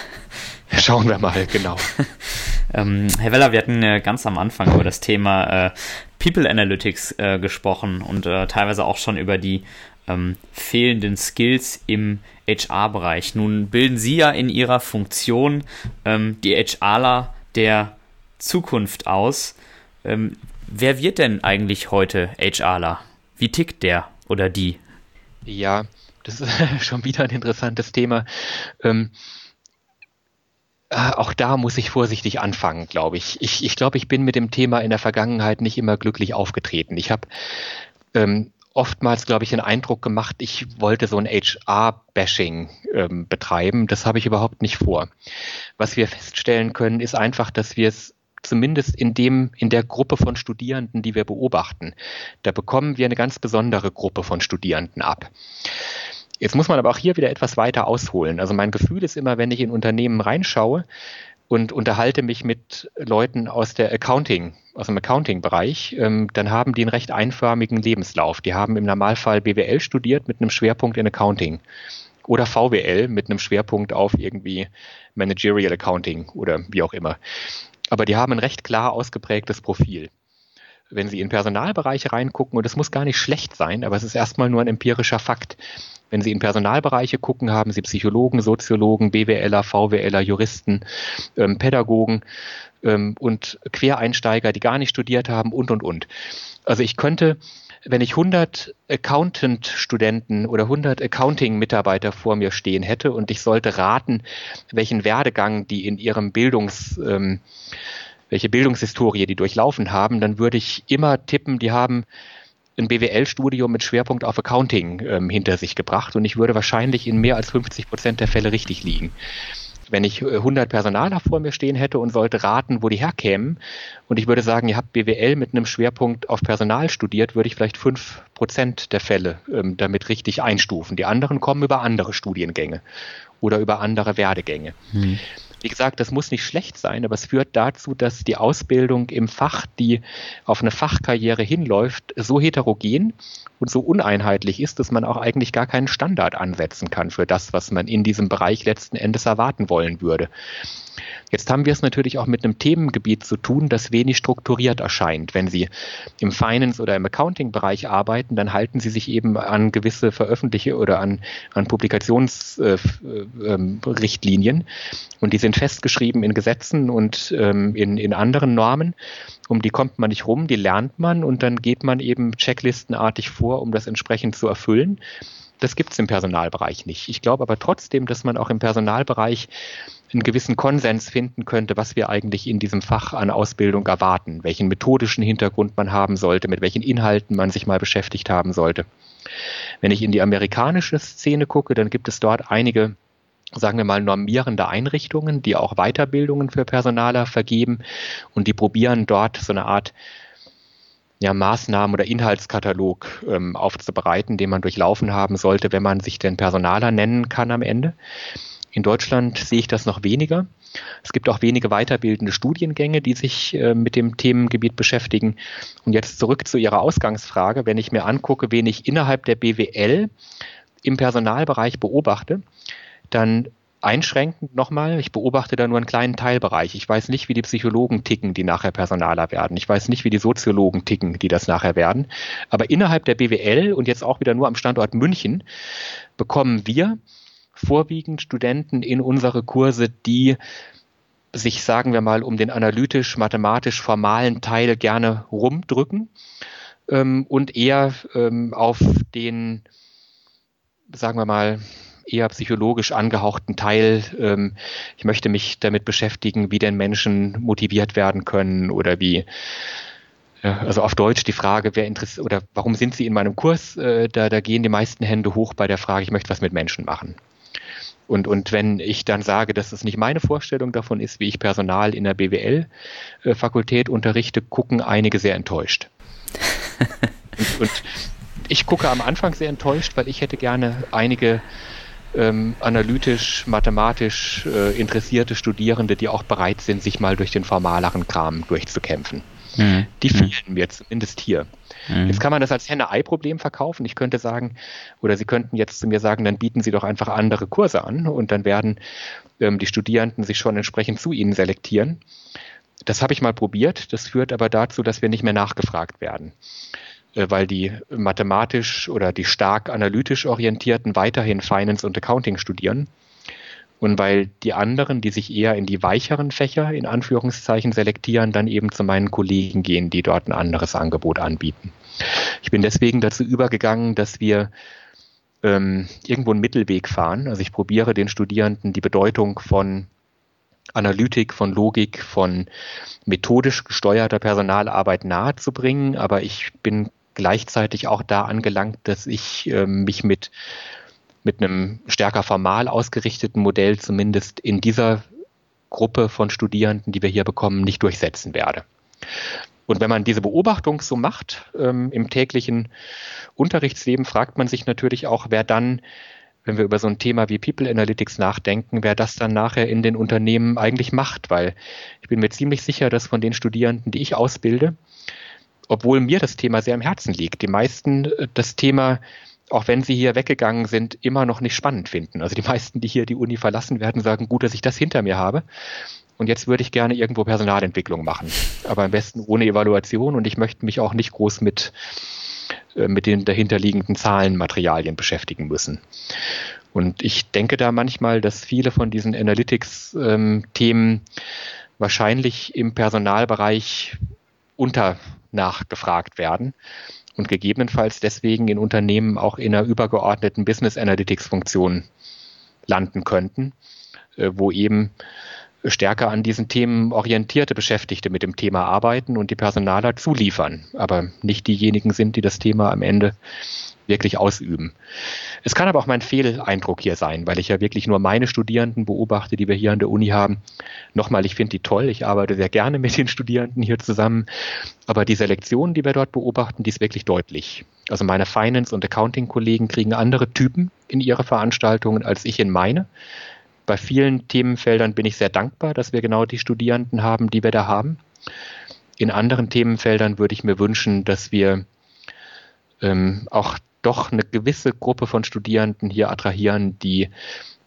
[SPEAKER 2] Schauen wir mal, genau. <laughs>
[SPEAKER 1] ähm, Herr Weller, wir hatten äh, ganz am Anfang über das Thema äh, People Analytics äh, gesprochen und äh, teilweise auch schon über die ähm, fehlenden Skills im HR-Bereich. Nun bilden Sie ja in Ihrer Funktion ähm, die HRler der Zukunft aus. Ähm, wer wird denn eigentlich heute HRler? Wie tickt der oder die?
[SPEAKER 2] Ja, das ist <laughs> schon wieder ein interessantes Thema. Ähm, äh, auch da muss ich vorsichtig anfangen, glaube ich. Ich, ich glaube, ich bin mit dem Thema in der Vergangenheit nicht immer glücklich aufgetreten. Ich habe ähm, oftmals, glaube ich, den Eindruck gemacht, ich wollte so ein HR-Bashing ähm, betreiben. Das habe ich überhaupt nicht vor. Was wir feststellen können, ist einfach, dass wir es zumindest in dem, in der Gruppe von Studierenden, die wir beobachten, da bekommen wir eine ganz besondere Gruppe von Studierenden ab. Jetzt muss man aber auch hier wieder etwas weiter ausholen. Also mein Gefühl ist immer, wenn ich in Unternehmen reinschaue und unterhalte mich mit Leuten aus der Accounting, aus dem Accounting-Bereich, ähm, dann haben die einen recht einförmigen Lebenslauf. Die haben im Normalfall BWL studiert mit einem Schwerpunkt in Accounting oder VWL mit einem Schwerpunkt auf irgendwie Managerial Accounting oder wie auch immer aber die haben ein recht klar ausgeprägtes Profil. Wenn Sie in Personalbereiche reingucken, und das muss gar nicht schlecht sein, aber es ist erstmal nur ein empirischer Fakt. Wenn Sie in Personalbereiche gucken, haben Sie Psychologen, Soziologen, BWLer, VWLer, Juristen, ähm, Pädagogen ähm, und Quereinsteiger, die gar nicht studiert haben und, und, und. Also ich könnte wenn ich 100 Accountant-Studenten oder 100 Accounting-Mitarbeiter vor mir stehen hätte und ich sollte raten, welchen Werdegang die in ihrem Bildungs, ähm, welche Bildungshistorie die durchlaufen haben, dann würde ich immer tippen, die haben ein BWL-Studium mit Schwerpunkt auf Accounting ähm, hinter sich gebracht und ich würde wahrscheinlich in mehr als 50 Prozent der Fälle richtig liegen wenn ich 100 äh, Personaler vor mir stehen hätte und sollte raten, wo die herkämen, und ich würde sagen, ihr habt BWL mit einem Schwerpunkt auf Personal studiert, würde ich vielleicht fünf Prozent der Fälle ähm, damit richtig einstufen. Die anderen kommen über andere Studiengänge oder über andere Werdegänge. Hm. Wie gesagt, das muss nicht schlecht sein, aber es führt dazu, dass die Ausbildung im Fach, die auf eine Fachkarriere hinläuft, so heterogen und so uneinheitlich ist, dass man auch eigentlich gar keinen Standard ansetzen kann für das, was man in diesem Bereich letzten Endes erwarten wollen würde. Jetzt haben wir es natürlich auch mit einem Themengebiet zu tun, das wenig strukturiert erscheint. Wenn Sie im Finance- oder im Accounting-Bereich arbeiten, dann halten Sie sich eben an gewisse veröffentliche oder an, an Publikationsrichtlinien. Äh, ähm, und die sind festgeschrieben in Gesetzen und ähm, in, in anderen Normen. Um die kommt man nicht rum, die lernt man und dann geht man eben checklistenartig vor, um das entsprechend zu erfüllen. Das gibt es im Personalbereich nicht. Ich glaube aber trotzdem, dass man auch im Personalbereich einen gewissen Konsens finden könnte, was wir eigentlich in diesem Fach an Ausbildung erwarten, welchen methodischen Hintergrund man haben sollte, mit welchen Inhalten man sich mal beschäftigt haben sollte. Wenn ich in die amerikanische Szene gucke, dann gibt es dort einige sagen wir mal, normierende Einrichtungen, die auch Weiterbildungen für Personaler vergeben und die probieren dort so eine Art ja, Maßnahmen oder Inhaltskatalog ähm, aufzubereiten, den man durchlaufen haben sollte, wenn man sich denn Personaler nennen kann am Ende. In Deutschland sehe ich das noch weniger. Es gibt auch wenige weiterbildende Studiengänge, die sich äh, mit dem Themengebiet beschäftigen. Und jetzt zurück zu Ihrer Ausgangsfrage. Wenn ich mir angucke, wen ich innerhalb der BWL im Personalbereich beobachte, dann einschränkend nochmal, ich beobachte da nur einen kleinen Teilbereich. Ich weiß nicht, wie die Psychologen ticken, die nachher Personaler werden. Ich weiß nicht, wie die Soziologen ticken, die das nachher werden. Aber innerhalb der BWL und jetzt auch wieder nur am Standort München bekommen wir vorwiegend Studenten in unsere Kurse, die sich, sagen wir mal, um den analytisch-mathematisch formalen Teil gerne rumdrücken ähm, und eher ähm, auf den, sagen wir mal, eher psychologisch angehauchten Teil. Ähm, ich möchte mich damit beschäftigen, wie denn Menschen motiviert werden können oder wie also auf Deutsch die Frage, wer interessiert oder warum sind Sie in meinem Kurs? Äh, da, da gehen die meisten Hände hoch bei der Frage, ich möchte was mit Menschen machen. Und, und wenn ich dann sage, dass es nicht meine Vorstellung davon ist, wie ich Personal in der BWL-Fakultät unterrichte, gucken einige sehr enttäuscht. <laughs> und, und ich gucke am Anfang sehr enttäuscht, weil ich hätte gerne einige ähm, analytisch, mathematisch äh, interessierte Studierende, die auch bereit sind, sich mal durch den formaleren Kram durchzukämpfen. Mhm. Die mhm. fehlen mir zumindest hier. Mhm. Jetzt kann man das als Henne-Ei-Problem verkaufen. Ich könnte sagen, oder Sie könnten jetzt zu mir sagen, dann bieten Sie doch einfach andere Kurse an und dann werden ähm, die Studierenden sich schon entsprechend zu Ihnen selektieren. Das habe ich mal probiert. Das führt aber dazu, dass wir nicht mehr nachgefragt werden äh, weil die mathematisch oder die stark analytisch orientierten weiterhin Finance und Accounting studieren und weil die anderen, die sich eher in die weicheren Fächer in Anführungszeichen selektieren, dann eben zu meinen Kollegen gehen, die dort ein anderes Angebot anbieten. Ich bin deswegen dazu übergegangen, dass wir ähm, irgendwo einen Mittelweg fahren. Also ich probiere den Studierenden die Bedeutung von Analytik, von Logik, von methodisch gesteuerter Personalarbeit nahezubringen, aber ich bin gleichzeitig auch da angelangt, dass ich äh, mich mit mit einem stärker formal ausgerichteten Modell zumindest in dieser Gruppe von Studierenden, die wir hier bekommen, nicht durchsetzen werde. Und wenn man diese Beobachtung so macht ähm, im täglichen Unterrichtsleben, fragt man sich natürlich auch, wer dann, wenn wir über so ein Thema wie People Analytics nachdenken, wer das dann nachher in den Unternehmen eigentlich macht. Weil ich bin mir ziemlich sicher, dass von den Studierenden, die ich ausbilde, obwohl mir das Thema sehr am Herzen liegt, die meisten äh, das Thema auch wenn sie hier weggegangen sind, immer noch nicht spannend finden. Also die meisten, die hier die Uni verlassen werden, sagen, gut, dass ich das hinter mir habe. Und jetzt würde ich gerne irgendwo Personalentwicklung machen. Aber am besten ohne Evaluation und ich möchte mich auch nicht groß mit, äh, mit den dahinterliegenden Zahlenmaterialien beschäftigen müssen. Und ich denke da manchmal, dass viele von diesen Analytics-Themen ähm, wahrscheinlich im Personalbereich unter nachgefragt werden und gegebenenfalls deswegen in Unternehmen auch in einer übergeordneten Business Analytics Funktion landen könnten, äh, wo eben stärker an diesen Themen orientierte Beschäftigte mit dem Thema arbeiten und die Personaler zuliefern, aber nicht diejenigen sind, die das Thema am Ende wirklich ausüben. Es kann aber auch mein Fehleindruck hier sein, weil ich ja wirklich nur meine Studierenden beobachte, die wir hier an der Uni haben. Nochmal, ich finde die toll, ich arbeite sehr gerne mit den Studierenden hier zusammen, aber die Selektion, die wir dort beobachten, die ist wirklich deutlich. Also meine Finance- und Accounting-Kollegen kriegen andere Typen in ihre Veranstaltungen als ich in meine bei vielen Themenfeldern bin ich sehr dankbar, dass wir genau die Studierenden haben, die wir da haben. In anderen Themenfeldern würde ich mir wünschen, dass wir ähm, auch doch eine gewisse Gruppe von Studierenden hier attrahieren, die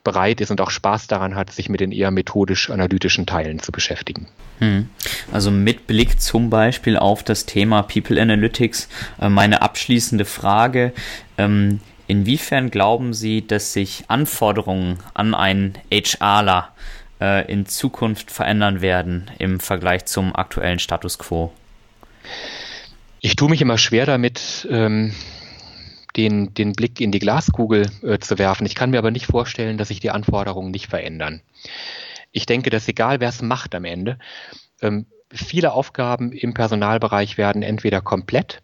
[SPEAKER 2] bereit ist und auch Spaß daran hat, sich mit den eher methodisch-analytischen Teilen zu beschäftigen.
[SPEAKER 1] Hm. Also mit Blick zum Beispiel auf das Thema People Analytics, äh, meine abschließende Frage. Ähm, inwiefern glauben Sie, dass sich Anforderungen an einen HRler äh, in Zukunft verändern werden im Vergleich zum aktuellen Status quo?
[SPEAKER 2] Ich tue mich immer schwer damit, ähm, den, den Blick in die Glaskugel äh, zu werfen. Ich kann mir aber nicht vorstellen, dass sich die Anforderungen nicht verändern. Ich denke, dass egal wer es macht am Ende, ähm, viele Aufgaben im Personalbereich werden entweder komplett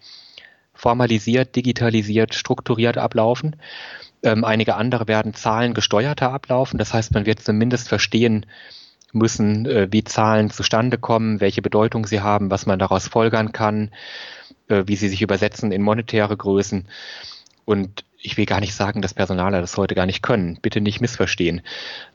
[SPEAKER 2] formalisiert, digitalisiert, strukturiert ablaufen. Ähm, einige andere werden zahlengesteuerter ablaufen. Das heißt, man wird zumindest verstehen müssen, äh, wie Zahlen zustande kommen, welche Bedeutung sie haben, was man daraus folgern kann, äh, wie sie sich übersetzen in monetäre Größen. Und ich will gar nicht sagen, dass Personaler das heute gar nicht können. Bitte nicht missverstehen.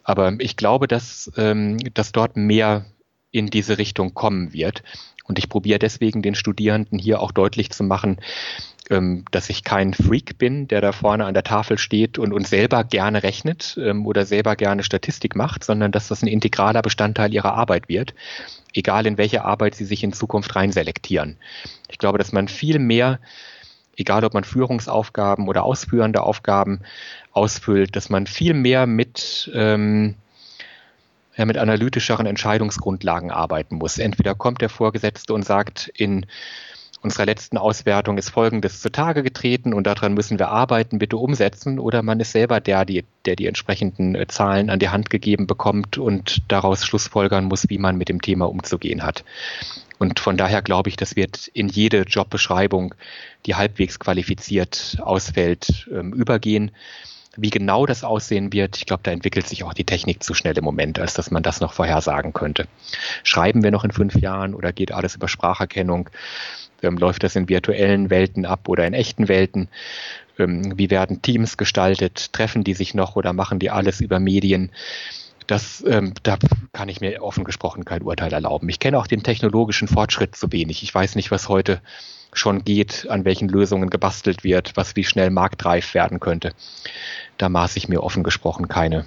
[SPEAKER 2] Aber ich glaube, dass, ähm, dass dort mehr in diese Richtung kommen wird. Und ich probiere deswegen den Studierenden hier auch deutlich zu machen, ähm, dass ich kein Freak bin, der da vorne an der Tafel steht und, und selber gerne rechnet ähm, oder selber gerne Statistik macht, sondern dass das ein integraler Bestandteil ihrer Arbeit wird, egal in welche Arbeit sie sich in Zukunft reinselektieren. Ich glaube, dass man viel mehr egal ob man Führungsaufgaben oder ausführende Aufgaben ausfüllt, dass man viel mehr mit, ähm, ja, mit analytischeren Entscheidungsgrundlagen arbeiten muss. Entweder kommt der Vorgesetzte und sagt, in unserer letzten Auswertung ist Folgendes zutage getreten und daran müssen wir arbeiten, bitte umsetzen, oder man ist selber der, die, der die entsprechenden äh, Zahlen an die Hand gegeben bekommt und daraus Schlussfolgern muss, wie man mit dem Thema umzugehen hat. Und von daher glaube ich, das wird in jede Jobbeschreibung, die halbwegs qualifiziert ausfällt, ähm, übergehen. Wie genau das aussehen wird, ich glaube, da entwickelt sich auch die Technik zu schnell im Moment, als dass man das noch vorhersagen könnte. Schreiben wir noch in fünf Jahren oder geht alles über Spracherkennung? Ähm, läuft das in virtuellen Welten ab oder in echten Welten? Ähm, wie werden Teams gestaltet? Treffen die sich noch oder machen die alles über Medien? das, ähm, da kann ich mir offen gesprochen kein Urteil erlauben. Ich kenne auch den technologischen Fortschritt zu wenig. Ich weiß nicht, was heute schon geht, an welchen Lösungen gebastelt wird, was wie schnell marktreif werden könnte. Da maße ich mir offen gesprochen keine,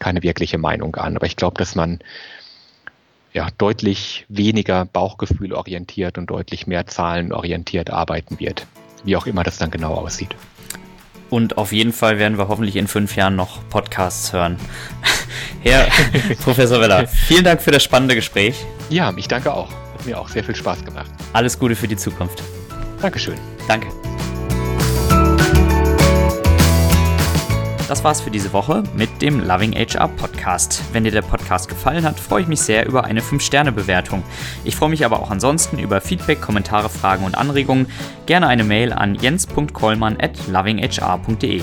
[SPEAKER 2] keine wirkliche Meinung an. Aber ich glaube, dass man ja, deutlich weniger Bauchgefühl orientiert und deutlich mehr Zahlen orientiert arbeiten wird. Wie auch immer das dann genau aussieht.
[SPEAKER 1] Und auf jeden Fall werden wir hoffentlich in fünf Jahren noch Podcasts hören. <laughs> Herr <laughs> Professor Weller, vielen Dank für das spannende Gespräch.
[SPEAKER 2] Ja, ich danke auch. Hat mir auch sehr viel Spaß gemacht.
[SPEAKER 1] Alles Gute für die Zukunft.
[SPEAKER 2] Dankeschön.
[SPEAKER 1] Danke. Das war's für diese Woche mit dem Loving HR Podcast. Wenn dir der Podcast gefallen hat, freue ich mich sehr über eine 5-Sterne-Bewertung. Ich freue mich aber auch ansonsten über Feedback, Kommentare, Fragen und Anregungen. Gerne eine Mail an jens.kollmann at lovinghr.de.